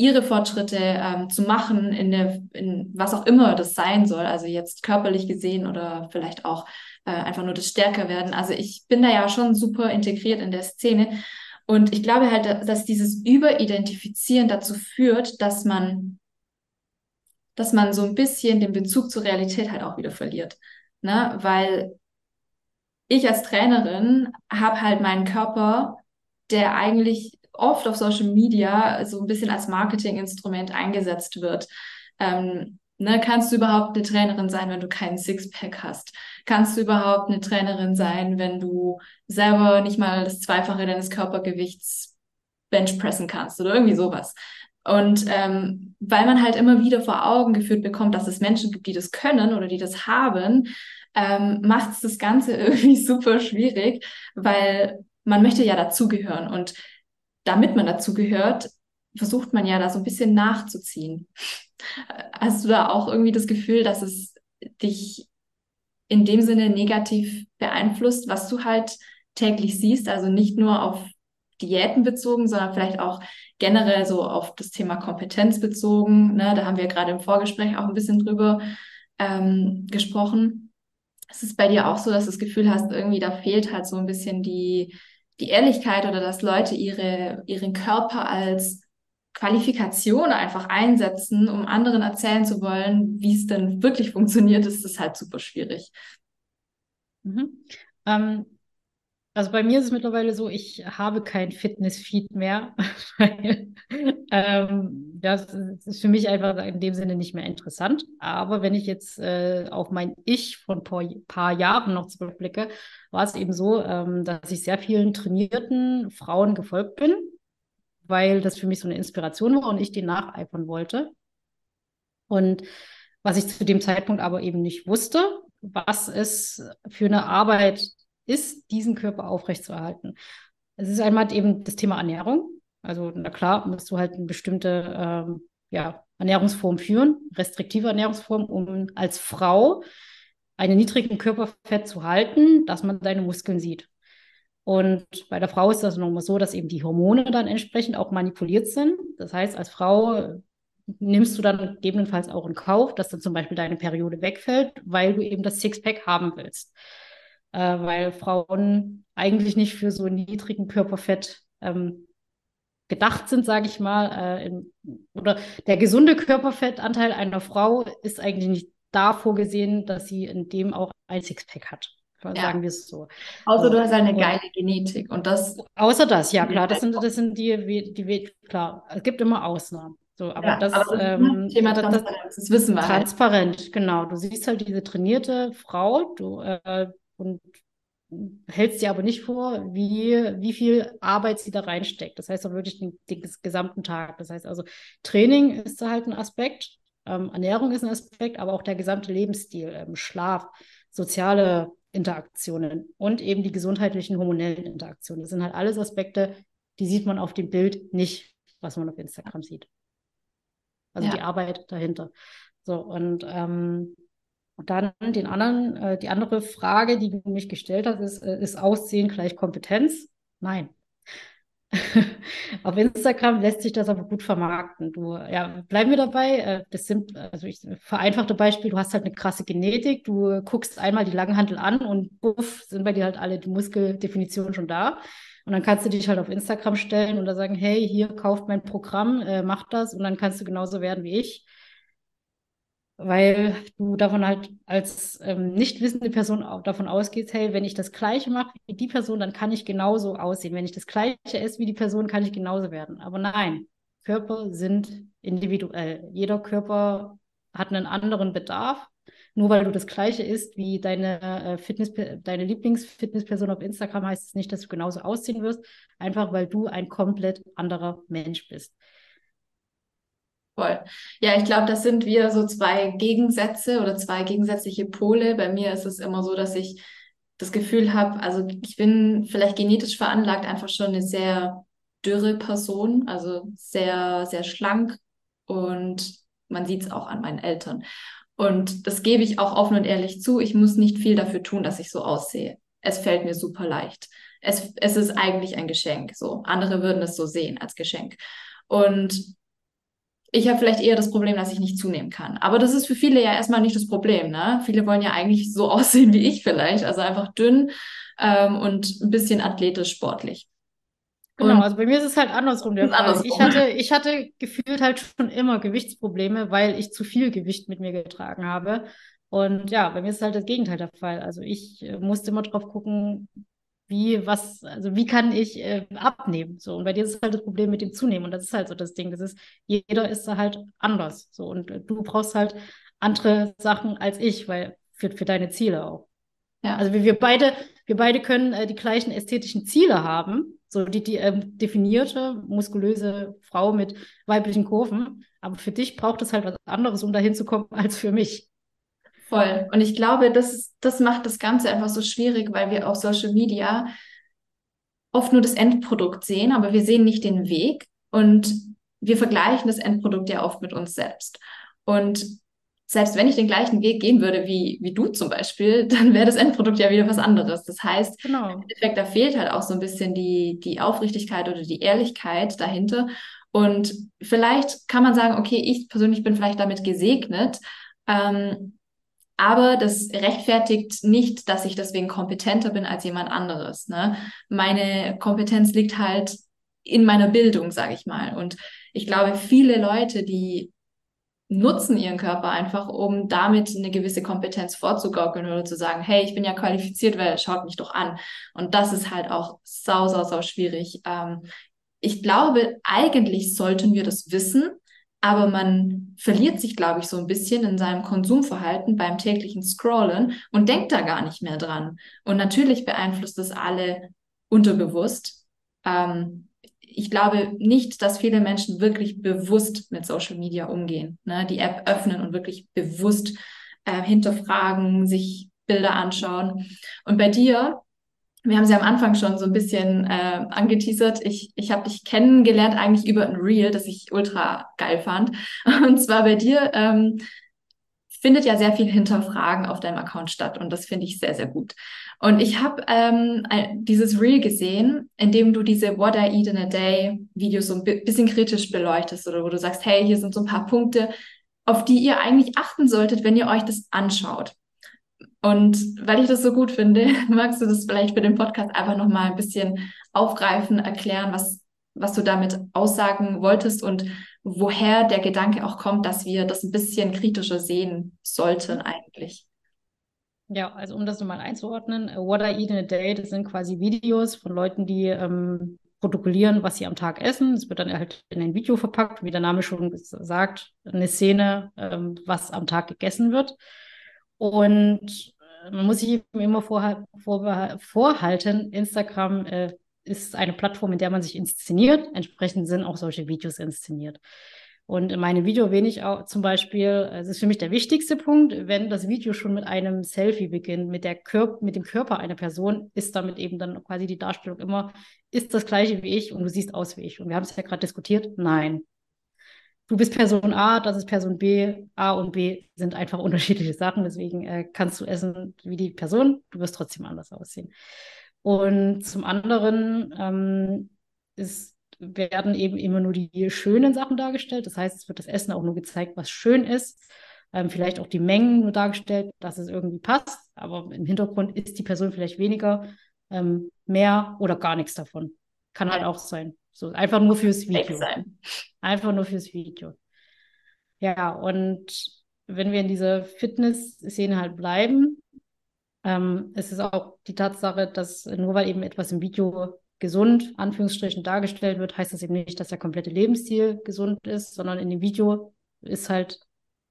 ihre Fortschritte ähm, zu machen in der, in was auch immer das sein soll, also jetzt körperlich gesehen oder vielleicht auch äh, einfach nur das Stärkerwerden. Also ich bin da ja schon super integriert in der Szene und ich glaube halt, dass dieses Überidentifizieren dazu führt, dass man, dass man so ein bisschen den Bezug zur Realität halt auch wieder verliert, ne? Weil ich als Trainerin habe halt meinen Körper, der eigentlich oft auf Social Media so ein bisschen als Marketinginstrument eingesetzt wird. Ähm, ne, kannst du überhaupt eine Trainerin sein, wenn du keinen Sixpack hast? Kannst du überhaupt eine Trainerin sein, wenn du selber nicht mal das Zweifache deines Körpergewichts benchpressen kannst oder irgendwie sowas? Und ähm, weil man halt immer wieder vor Augen geführt bekommt, dass es Menschen gibt, die das können oder die das haben, ähm, macht es das Ganze [laughs] irgendwie super schwierig, weil man möchte ja dazugehören. Und damit man dazugehört, versucht man ja da so ein bisschen nachzuziehen. Hast du da auch irgendwie das Gefühl, dass es dich in dem Sinne negativ beeinflusst, was du halt täglich siehst? Also nicht nur auf Diäten bezogen, sondern vielleicht auch generell so auf das Thema Kompetenz bezogen. Ne? Da haben wir gerade im Vorgespräch auch ein bisschen drüber ähm, gesprochen. Ist es bei dir auch so, dass du das Gefühl hast, irgendwie da fehlt halt so ein bisschen die, die Ehrlichkeit oder dass Leute ihre, ihren Körper als Qualifikation einfach einsetzen, um anderen erzählen zu wollen, wie es denn wirklich funktioniert, ist das halt super schwierig. Mhm. Ähm, also bei mir ist es mittlerweile so, ich habe kein Fitness-Feed mehr, [laughs] ähm, das ist für mich einfach in dem Sinne nicht mehr interessant. Aber wenn ich jetzt äh, auf mein Ich von vor paar Jahren noch zurückblicke, war es eben so, ähm, dass ich sehr vielen trainierten Frauen gefolgt bin, weil das für mich so eine Inspiration war und ich die nacheifern wollte. Und was ich zu dem Zeitpunkt aber eben nicht wusste, was es für eine Arbeit ist, diesen Körper aufrechtzuerhalten. Es ist einmal eben das Thema Ernährung. Also, na klar, musst du halt eine bestimmte ähm, ja, Ernährungsform führen, restriktive Ernährungsform, um als Frau einen niedrigen Körperfett zu halten, dass man deine Muskeln sieht. Und bei der Frau ist das nochmal so, dass eben die Hormone dann entsprechend auch manipuliert sind. Das heißt, als Frau nimmst du dann gegebenenfalls auch in Kauf, dass dann zum Beispiel deine Periode wegfällt, weil du eben das Sixpack haben willst äh, weil Frauen eigentlich nicht für so niedrigen Körperfett ähm, gedacht sind, sage ich mal. Äh, in, oder der gesunde Körperfettanteil einer Frau ist eigentlich nicht da vorgesehen, dass sie in dem auch ein Sixpack hat. Ja. Sagen wir es so. Außer du hast eine geile Genetik und das. Außer das, ja klar, das sind, das sind die, die, klar, es gibt immer Ausnahmen. So, aber ja, das, aber das ähm, Thema Transparenz, das, das wissen wir. Halt. Transparent, halt. genau. Du siehst halt diese trainierte Frau, du äh, und hältst dir aber nicht vor, wie, wie viel Arbeit sie da reinsteckt. Das heißt auch wirklich den, den gesamten Tag. Das heißt also, Training ist da halt ein Aspekt, ähm, Ernährung ist ein Aspekt, aber auch der gesamte Lebensstil, ähm, Schlaf, soziale Interaktionen und eben die gesundheitlichen hormonellen Interaktionen. Das sind halt alles Aspekte, die sieht man auf dem Bild nicht, was man auf Instagram sieht. Also ja. die Arbeit dahinter. So, und ähm, und dann den anderen, äh, die andere Frage, die du mich gestellt hast, ist, äh, ist Aussehen gleich Kompetenz? Nein. [laughs] Auf Instagram lässt sich das aber gut vermarkten. Du, ja, bleiben wir dabei. Äh, das sind, also ich, vereinfachte Beispiel, du hast halt eine krasse Genetik, du guckst einmal die Langhandel an und buff, sind bei dir halt alle die Muskeldefinitionen schon da. Und dann kannst du dich halt auf Instagram stellen und da sagen, hey, hier kauft mein Programm, äh, mach das und dann kannst du genauso werden wie ich weil du davon halt als ähm, nicht wissende Person auch davon ausgehst, hey, wenn ich das Gleiche mache wie die Person, dann kann ich genauso aussehen. Wenn ich das Gleiche esse wie die Person, kann ich genauso werden. Aber nein, Körper sind individuell. Jeder Körper hat einen anderen Bedarf. Nur weil du das Gleiche isst wie deine äh, Fitness, deine Lieblingsfitnessperson auf Instagram, heißt es nicht, dass du genauso aussehen wirst. Einfach weil du ein komplett anderer Mensch bist. Voll. Ja, ich glaube, das sind wieder so zwei Gegensätze oder zwei gegensätzliche Pole. Bei mir ist es immer so, dass ich das Gefühl habe, also ich bin vielleicht genetisch veranlagt, einfach schon eine sehr dürre Person, also sehr, sehr schlank und man sieht es auch an meinen Eltern. Und das gebe ich auch offen und ehrlich zu. Ich muss nicht viel dafür tun, dass ich so aussehe. Es fällt mir super leicht. Es, es ist eigentlich ein Geschenk. So. Andere würden es so sehen als Geschenk. Und ich habe vielleicht eher das Problem, dass ich nicht zunehmen kann. Aber das ist für viele ja erstmal nicht das Problem. Ne? Viele wollen ja eigentlich so [laughs] aussehen wie ich vielleicht, also einfach dünn ähm, und ein bisschen athletisch, sportlich. Genau, und also bei mir ist es halt andersrum der Fall. Andersrum. Ich hatte, ich hatte gefühlt halt schon immer Gewichtsprobleme, weil ich zu viel Gewicht mit mir getragen habe. Und ja, bei mir ist halt das Gegenteil der Fall. Also ich äh, musste immer drauf gucken, wie, was, also wie kann ich äh, abnehmen? So, und bei dir ist halt das Problem mit dem Zunehmen. Und das ist halt so das Ding. Das ist, jeder ist da halt anders. So, und äh, du brauchst halt andere Sachen als ich, weil für, für deine Ziele auch. Ja. Also wir, wir beide, wir beide können äh, die gleichen ästhetischen Ziele haben. So die, die ähm, definierte, muskulöse Frau mit weiblichen Kurven. Aber für dich braucht es halt was anderes, um dahin zu kommen, [laughs] als für mich. Voll. Und ich glaube, das, das macht das Ganze einfach so schwierig, weil wir auf Social Media oft nur das Endprodukt sehen, aber wir sehen nicht den Weg und wir vergleichen das Endprodukt ja oft mit uns selbst. Und selbst wenn ich den gleichen Weg gehen würde wie, wie du zum Beispiel, [laughs] dann wäre das Endprodukt ja wieder was anderes. Das heißt, genau. im Endeffekt, da fehlt halt auch so ein bisschen die, die Aufrichtigkeit oder die Ehrlichkeit dahinter. Und vielleicht kann man sagen, okay, ich persönlich bin vielleicht damit gesegnet, ähm, aber das rechtfertigt nicht, dass ich deswegen kompetenter bin als jemand anderes. Ne? Meine Kompetenz liegt halt in meiner Bildung, sage ich mal. Und ich glaube, viele Leute, die nutzen ihren Körper einfach, um damit eine gewisse Kompetenz vorzugaukeln oder zu sagen, hey, ich bin ja qualifiziert, weil schaut mich doch an. Und das ist halt auch sau, sau, sau schwierig. Ähm, ich glaube, eigentlich sollten wir das wissen, aber man verliert sich, glaube ich, so ein bisschen in seinem Konsumverhalten beim täglichen Scrollen und denkt da gar nicht mehr dran. Und natürlich beeinflusst das alle unterbewusst. Ähm, ich glaube nicht, dass viele Menschen wirklich bewusst mit Social Media umgehen, ne? die App öffnen und wirklich bewusst äh, hinterfragen, sich Bilder anschauen. Und bei dir wir haben sie am Anfang schon so ein bisschen äh, angeteasert. Ich, ich habe dich kennengelernt eigentlich über ein Reel, das ich ultra geil fand. [laughs] Und zwar bei dir ähm, findet ja sehr viel Hinterfragen auf deinem Account statt und das finde ich sehr, sehr gut. Und ich habe ähm, dieses Reel gesehen, in dem du diese What I Eat in a Day Videos so ein bisschen kritisch beleuchtest oder wo du sagst, hey, hier sind so ein paar Punkte, auf die ihr eigentlich achten solltet, wenn ihr euch das anschaut. Und weil ich das so gut finde, [laughs] magst du das vielleicht für den Podcast einfach nochmal ein bisschen aufgreifen, erklären, was, was du damit aussagen wolltest und woher der Gedanke auch kommt, dass wir das ein bisschen kritischer sehen sollten eigentlich. Ja, also um das nochmal einzuordnen, What I Eat in a Day, das sind quasi Videos von Leuten, die ähm, protokollieren, was sie am Tag essen. Es wird dann halt in ein Video verpackt, wie der Name schon sagt, eine Szene, ähm, was am Tag gegessen wird. Und äh, man muss sich immer vor, vor, vorhalten, Instagram äh, ist eine Plattform, in der man sich inszeniert. Entsprechend sind auch solche Videos inszeniert. Und in meinem Video ich auch zum Beispiel, es ist für mich der wichtigste Punkt, wenn das Video schon mit einem Selfie beginnt, mit, der Kör mit dem Körper einer Person, ist damit eben dann quasi die Darstellung immer, ist das gleiche wie ich und du siehst aus wie ich. Und wir haben es ja gerade diskutiert, nein, du bist Person A, das ist Person B. A und B sind einfach unterschiedliche Sachen. Deswegen äh, kannst du essen wie die Person, du wirst trotzdem anders aussehen. Und zum anderen ähm, ist, werden eben immer nur die schönen Sachen dargestellt. Das heißt, es wird das Essen auch nur gezeigt, was schön ist. Ähm, vielleicht auch die Mengen nur dargestellt, dass es irgendwie passt. Aber im Hintergrund ist die Person vielleicht weniger, ähm, mehr oder gar nichts davon. Kann halt auch sein. So einfach nur fürs Video. Sein. Einfach nur fürs Video. Ja, und wenn wir in dieser Fitness-Szene halt bleiben, ähm, es ist auch die Tatsache, dass nur weil eben etwas im Video gesund, Anführungsstrichen, dargestellt wird, heißt das eben nicht, dass der komplette Lebensstil gesund ist, sondern in dem Video ist halt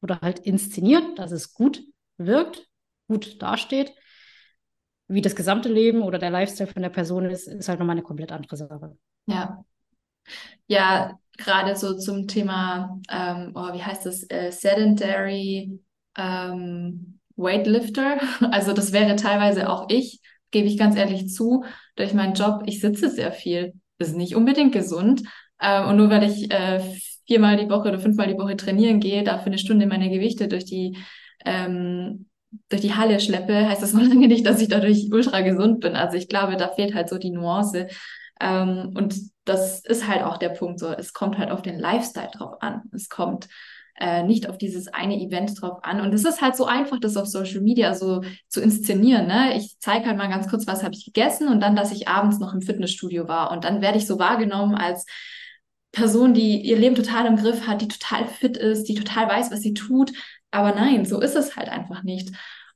oder halt inszeniert, dass es gut wirkt, gut dasteht. Wie das gesamte Leben oder der Lifestyle von der Person ist, ist halt nochmal eine komplett andere Sache. Ja, ja, gerade so zum Thema, ähm, oh, wie heißt das, äh, Sedentary ähm, Weightlifter. [laughs] Also das wäre teilweise auch ich, gebe ich ganz ehrlich zu, durch meinen Job, ich sitze sehr viel. Das ist nicht unbedingt gesund. Ähm, und nur weil ich äh, viermal die Woche oder fünfmal die Woche trainieren gehe, dafür eine Stunde meine Gewichte durch die ähm, durch die Halle schleppe, heißt das [laughs] noch lange nicht, dass ich dadurch ultra gesund bin. Also ich glaube, da fehlt halt so die Nuance. Ähm, und das ist halt auch der Punkt so. Es kommt halt auf den Lifestyle drauf an. Es kommt äh, nicht auf dieses eine Event drauf an. Und es ist halt so einfach, das auf Social Media so zu inszenieren. Ne? Ich zeige halt mal ganz kurz, was habe ich gegessen und dann, dass ich abends noch im Fitnessstudio war. Und dann werde ich so wahrgenommen als Person, die ihr Leben total im Griff hat, die total fit ist, die total weiß, was sie tut. Aber nein, so ist es halt einfach nicht.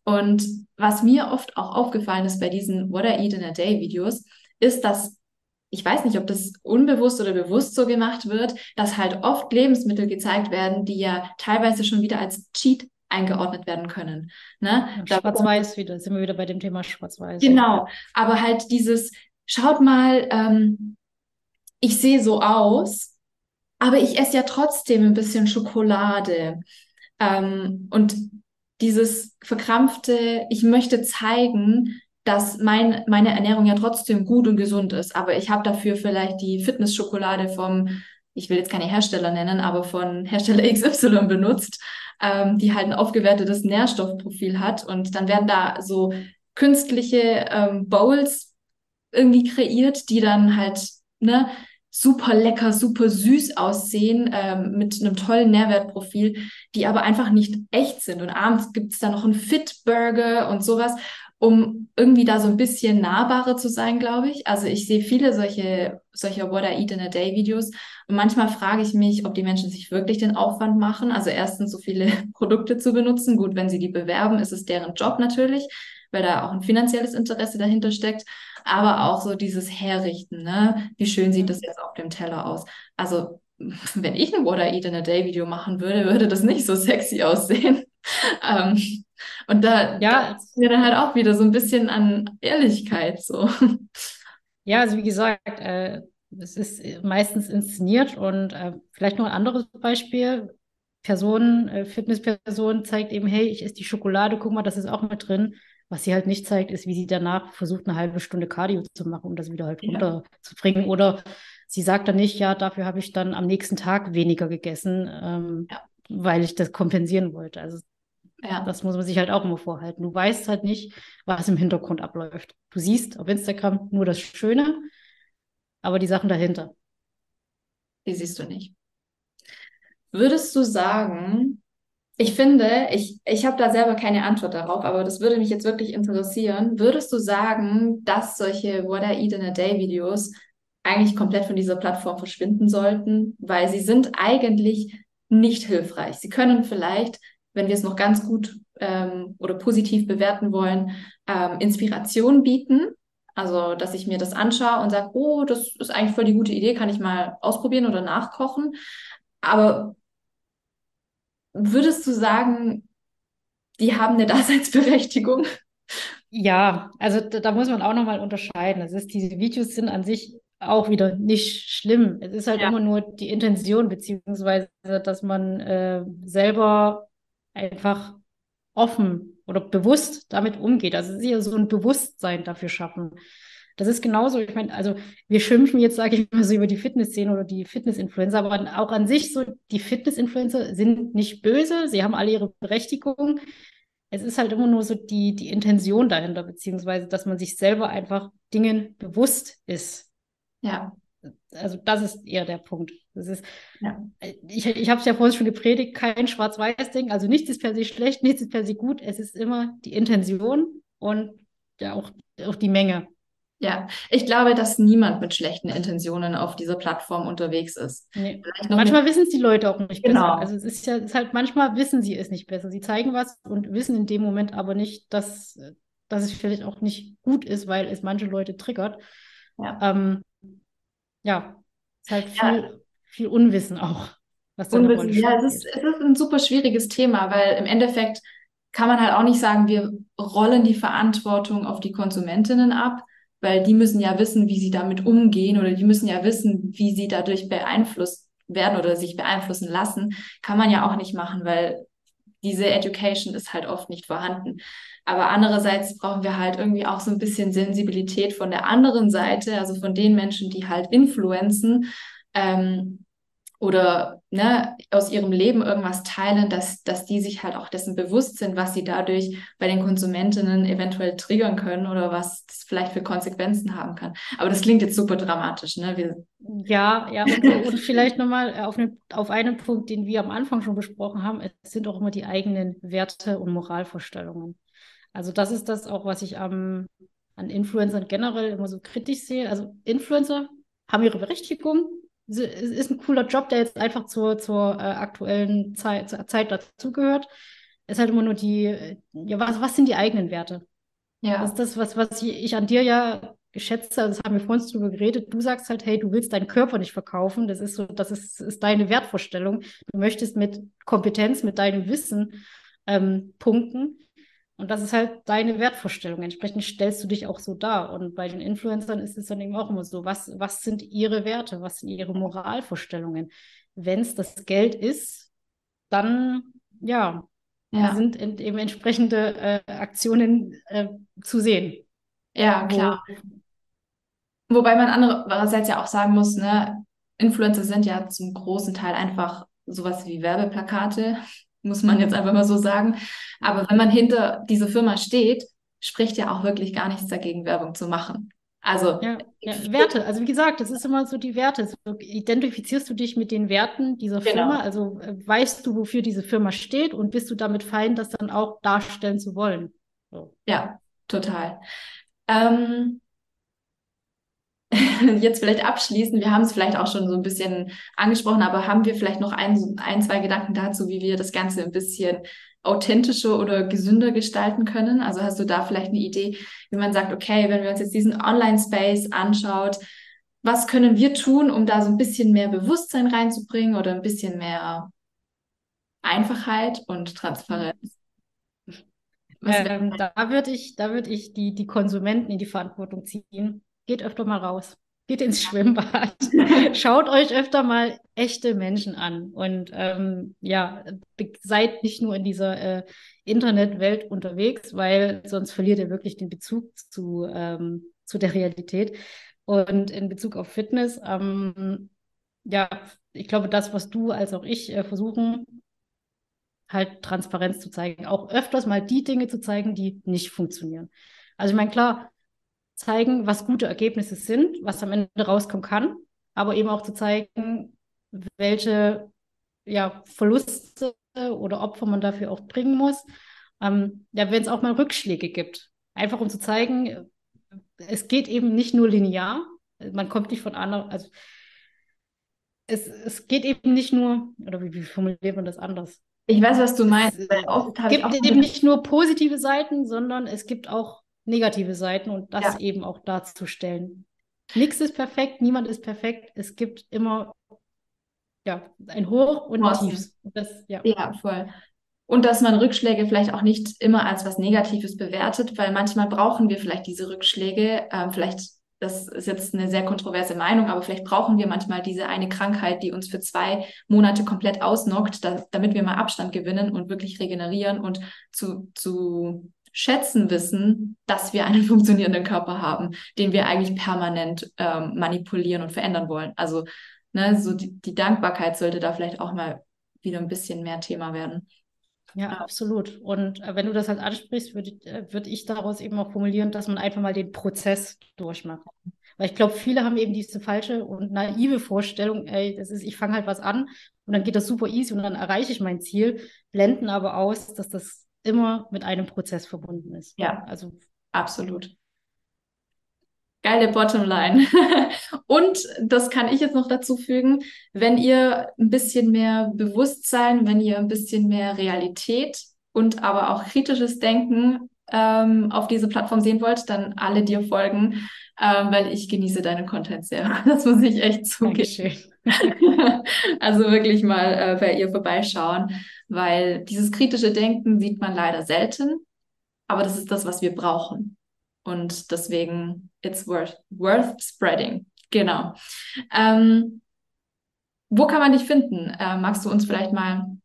Und was mir oft auch aufgefallen ist bei diesen What I Eat in a Day Videos, ist, dass ich weiß nicht, ob das unbewusst oder bewusst so gemacht wird, dass halt oft Lebensmittel gezeigt werden, die ja teilweise schon wieder als Cheat eingeordnet werden können. Ne? Schwarz-Weiß wieder, sind wir wieder bei dem Thema Schwarz-Weiß. Genau, aber halt dieses, schaut mal, ähm, ich sehe so aus, aber ich esse ja trotzdem ein bisschen Schokolade. Ähm, und dieses verkrampfte, ich möchte zeigen, dass mein, meine Ernährung ja trotzdem gut und gesund ist, aber ich habe dafür vielleicht die Fitnessschokolade vom, ich will jetzt keine Hersteller nennen, aber von Hersteller [laughs] XY benutzt, ähm, die halt ein aufgewertetes Nährstoffprofil hat. Und dann werden da so künstliche ähm, Bowls irgendwie kreiert, die dann halt ne, super lecker, super süß aussehen, ähm, mit einem tollen Nährwertprofil, die aber einfach nicht echt sind. Und abends gibt es dann noch einen Fit-Burger und sowas um irgendwie da so ein bisschen nahbarer zu sein, glaube ich. Also ich sehe viele solche, solche What I Eat in a Day Videos und manchmal frage ich mich, ob die Menschen sich wirklich den Aufwand machen. Also erstens so viele [laughs] Produkte zu benutzen. Gut, wenn sie die bewerben, ist es deren Job natürlich, weil da auch ein finanzielles Interesse dahinter steckt. Aber auch so dieses Herrichten, ne? Wie schön sieht das jetzt auf dem Teller aus? Also wenn ich ein What I Eat in a Day Video machen würde, würde das nicht so sexy aussehen. [laughs] ähm, und da, ja, da mir dann halt auch wieder so ein bisschen an Ehrlichkeit so. [laughs] Ja, also wie gesagt, äh, es ist meistens inszeniert und äh, vielleicht noch ein anderes Beispiel. Person, äh, Fitnessperson zeigt eben, hey, ich esse die Schokolade, guck mal, das ist auch mit drin. Was sie halt nicht zeigt, ist, wie sie danach versucht, eine halbe Stunde Cardio zu machen, um das wieder halt ja. runterzubringen. Oder sie sagt dann nicht, ja, dafür habe ich dann am nächsten Tag weniger gegessen, ähm, ja. weil ich das kompensieren wollte. Also ja. Das muss man sich halt auch immer vorhalten. Du weißt halt nicht, was im Hintergrund abläuft. Du siehst auf Instagram nur das Schöne, aber die Sachen dahinter. Die siehst du nicht. Würdest du sagen, ich finde, ich, ich habe da selber keine Antwort darauf, aber das würde mich jetzt wirklich interessieren. Würdest du sagen, dass solche What I Eat in a Day Videos eigentlich komplett von dieser Plattform verschwinden sollten? Weil sie sind eigentlich nicht hilfreich. Sie können vielleicht wenn wir es noch ganz gut ähm, oder positiv bewerten wollen, ähm, Inspiration bieten. Also, dass ich mir das anschaue und sage, oh, das ist eigentlich voll die gute Idee, kann ich mal ausprobieren oder nachkochen. Aber würdest du sagen, die haben eine [laughs] Daseinsberechtigung? Ja, also da, da muss man auch nochmal unterscheiden. Das ist, diese Videos sind an sich auch wieder nicht schlimm. Es ist halt ja. immer nur die Intention, beziehungsweise, dass man äh, selber einfach offen oder bewusst damit umgeht. Also sicher so ein Bewusstsein dafür schaffen. Das ist genauso, ich meine, also wir schimpfen jetzt, sage ich mal so, über die Fitnessszene oder die Fitness-Influencer, aber auch an sich so, die Fitness-Influencer sind nicht böse, sie haben alle ihre Berechtigung. Es ist halt immer nur so die, die Intention dahinter, beziehungsweise, dass man sich selber einfach Dingen bewusst ist. Ja. Also das ist eher der Punkt. Das ist, ja. ich, ich habe es ja vorhin schon gepredigt, kein Schwarz-Weiß-Ding. Also nichts ist per se schlecht, nichts ist per se gut. Es ist immer die Intention und ja auch, auch die Menge. Ja, ich glaube, dass niemand mit schlechten Intentionen auf dieser Plattform unterwegs ist. Nee. Manchmal wissen es die Leute auch nicht genau. besser. Also es ist ja es ist halt, manchmal wissen sie es nicht besser. Sie zeigen was und wissen in dem Moment aber nicht, dass, dass es vielleicht auch nicht gut ist, weil es manche Leute triggert. Ja. Ähm, ja, es ist halt viel, ja. viel Unwissen auch. Was da Unwissen, ja, es ist, es ist ein super schwieriges Thema, weil im Endeffekt kann man halt auch nicht sagen, wir rollen die Verantwortung auf die Konsumentinnen ab, weil die müssen ja wissen, wie sie damit umgehen oder die müssen ja wissen, wie sie dadurch beeinflusst werden oder sich beeinflussen lassen. Kann man ja auch nicht machen, weil diese Education ist halt oft nicht vorhanden. Aber andererseits brauchen wir halt irgendwie auch so ein bisschen Sensibilität von der anderen Seite, also von den Menschen, die halt influenzen, ähm, oder ne, aus ihrem Leben irgendwas teilen, dass, dass die sich halt auch dessen bewusst sind, was sie dadurch bei den Konsumentinnen eventuell triggern können oder was das vielleicht für Konsequenzen haben kann. Aber das klingt jetzt super dramatisch, ne? Wir ja, ja, und, und vielleicht nochmal auf, einen, auf einen Punkt, den wir am Anfang schon besprochen haben, es sind auch immer die eigenen Werte und Moralvorstellungen. Also das ist das auch, was ich am, an Influencern generell immer so kritisch sehe. Also Influencer haben ihre Berechtigung, ist ein cooler Job, der jetzt einfach zur, zur äh, aktuellen Zeit, zur Zeit dazugehört. Es ist halt immer nur die, ja, was, was sind die eigenen Werte? Ja. Das ist das, was, was ich, ich an dir ja schätze, also das haben wir vorhin drüber geredet, du sagst halt, hey, du willst deinen Körper nicht verkaufen, das ist so, das ist, ist deine Wertvorstellung. Du möchtest mit Kompetenz, mit deinem Wissen ähm, punkten. Und das ist halt deine Wertvorstellung. Entsprechend stellst du dich auch so dar. Und bei den Influencern ist es dann eben auch immer so, was, was sind ihre Werte, was sind ihre Moralvorstellungen? Wenn es das Geld ist, dann ja, ja. sind eben entsprechende äh, Aktionen äh, zu sehen. Ja, klar. Wo, Wobei man andererseits ja auch sagen muss, ne, Influencer sind ja zum großen Teil einfach sowas wie Werbeplakate muss man jetzt einfach mal so sagen. Aber wenn man hinter dieser Firma steht, spricht ja auch wirklich gar nichts dagegen, Werbung zu machen. Also ja, ja, Werte, also wie gesagt, das ist immer so die Werte. So, identifizierst du dich mit den Werten dieser genau. Firma? Also äh, weißt du, wofür diese Firma steht und bist du damit fein, das dann auch darstellen zu wollen? So. Ja, total. Ähm, [laughs] jetzt vielleicht abschließen, wir haben es vielleicht auch schon so ein bisschen angesprochen, aber haben wir vielleicht noch ein, ein, zwei Gedanken dazu, wie wir das Ganze ein bisschen authentischer oder gesünder gestalten können? Also hast du da vielleicht eine Idee, wie man sagt, okay, wenn wir uns jetzt diesen Online-Space anschaut, was können wir tun, um da so ein bisschen mehr Bewusstsein reinzubringen oder ein bisschen mehr Einfachheit und Transparenz? Ähm, da würde ich, da würde ich die, die Konsumenten in die Verantwortung ziehen geht öfter mal raus. Geht ins Schwimmbad. [laughs] Schaut euch öfter mal echte Menschen an. Und ähm, ja, seid nicht nur in dieser äh, Internetwelt unterwegs, weil sonst verliert ihr wirklich den Bezug zu, ähm, zu der Realität. Und in Bezug auf Fitness, ähm, ja, ich glaube, das, was du als auch ich äh, versuchen, halt Transparenz zu zeigen, auch öfters mal die Dinge zu zeigen, die nicht funktionieren. Also ich meine, klar, zeigen, was gute Ergebnisse sind, was am Ende rauskommen kann, aber eben auch zu zeigen, welche ja, Verluste oder Opfer man dafür auch bringen muss. Ähm, ja, wenn es auch mal Rückschläge gibt. Einfach um zu zeigen, es geht eben nicht nur linear, man kommt nicht von anderen, also es, es geht eben nicht nur, oder wie, wie formuliert man das anders? Ich weiß, was du meinst. Es gibt eben nicht nur positive Seiten, sondern es gibt auch negative Seiten und das ja. eben auch darzustellen. Nichts ist perfekt, niemand ist perfekt. Es gibt immer ja, ein Hoch und ein Tief. Das, ja. ja, voll. Und dass man Rückschläge vielleicht auch nicht immer als was Negatives bewertet, weil manchmal brauchen wir vielleicht diese Rückschläge. Ähm, vielleicht, das ist jetzt eine sehr kontroverse Meinung, aber vielleicht brauchen wir manchmal diese eine Krankheit, die uns für zwei Monate komplett ausnockt, da, damit wir mal Abstand gewinnen und wirklich regenerieren und zu, zu schätzen wissen, dass wir einen [laughs] funktionierenden Körper haben, den wir eigentlich permanent ähm, manipulieren und verändern wollen. Also ne, so die, die Dankbarkeit sollte da vielleicht auch mal wieder ein bisschen mehr Thema werden. Ja, absolut. Und äh, wenn du das halt ansprichst, würde äh, würd ich daraus eben auch formulieren, dass man einfach mal den Prozess durchmacht. Weil ich glaube, viele haben eben diese falsche und naive Vorstellung, ey, das ist, ich fange halt was an und dann geht das super easy und dann erreiche ich mein Ziel, blenden aber aus, dass das immer mit einem Prozess verbunden ist. Ja, also absolut. Geile Bottomline. [laughs] Und das kann ich jetzt noch dazu fügen, wenn ihr ein bisschen mehr Bewusstsein, wenn ihr ein bisschen mehr Realität und aber auch kritisches Denken ähm, auf diese Plattform sehen wollt, dann alle dir folgen, ähm, weil ich genieße deinen Content sehr. [laughs] Das muss ich echt zugeben. [laughs] also wirklich mal äh, bei ihr vorbeischauen, weil dieses kritische Denken sieht man leider selten, aber das ist das, was wir brauchen. Und deswegen, it's worth, worth spreading. Genau. Ähm, wo kann man dich finden? Äh, magst du uns vielleicht mal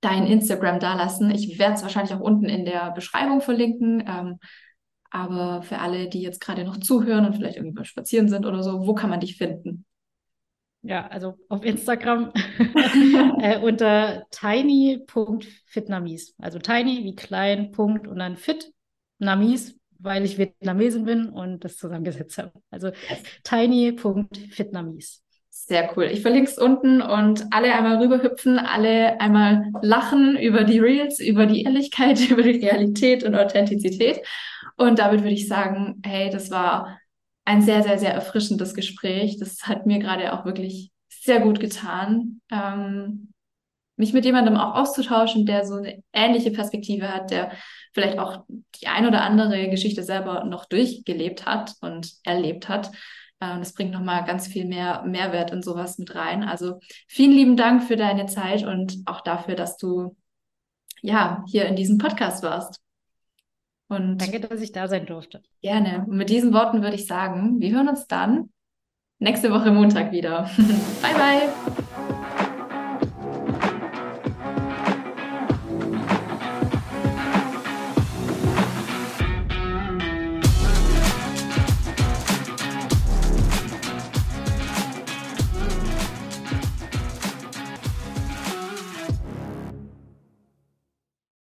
dein Instagram dalassen? Ich werde es wahrscheinlich auch unten in der Beschreibung verlinken. Ähm, aber für alle, die jetzt gerade noch zuhören und vielleicht irgendwie mal spazieren sind oder so, wo kann man dich finden? Ja, also auf Instagram [laughs] äh, unter tiny.vietnamese. Also tiny wie klein, Punkt und dann fit, Namis, weil ich Vietnamesin bin und das zusammengesetzt habe. Also tiny.vietnamese. Sehr cool. Ich verlinke es unten und alle einmal rüberhüpfen, alle einmal lachen über die Reels, über die Ehrlichkeit, [laughs] über die Realität und Authentizität. Und damit würde ich sagen, hey, das war ein sehr, sehr, sehr erfrischendes Gespräch. Das hat mir gerade auch wirklich sehr gut getan, ähm, mich mit jemandem auch auszutauschen, der so eine ähnliche Perspektive hat, der vielleicht auch die ein oder andere Geschichte selber noch durchgelebt hat und erlebt hat. Äh, das bringt nochmal ganz viel mehr Mehrwert in sowas mit rein. Also vielen lieben Dank für deine Zeit und auch dafür, dass du ja hier in diesem Podcast warst. Und Danke, dass ich da sein durfte. Gerne. Und mit diesen Worten würde ich sagen, wir hören uns dann nächste Woche Montag wieder. [laughs] bye, bye.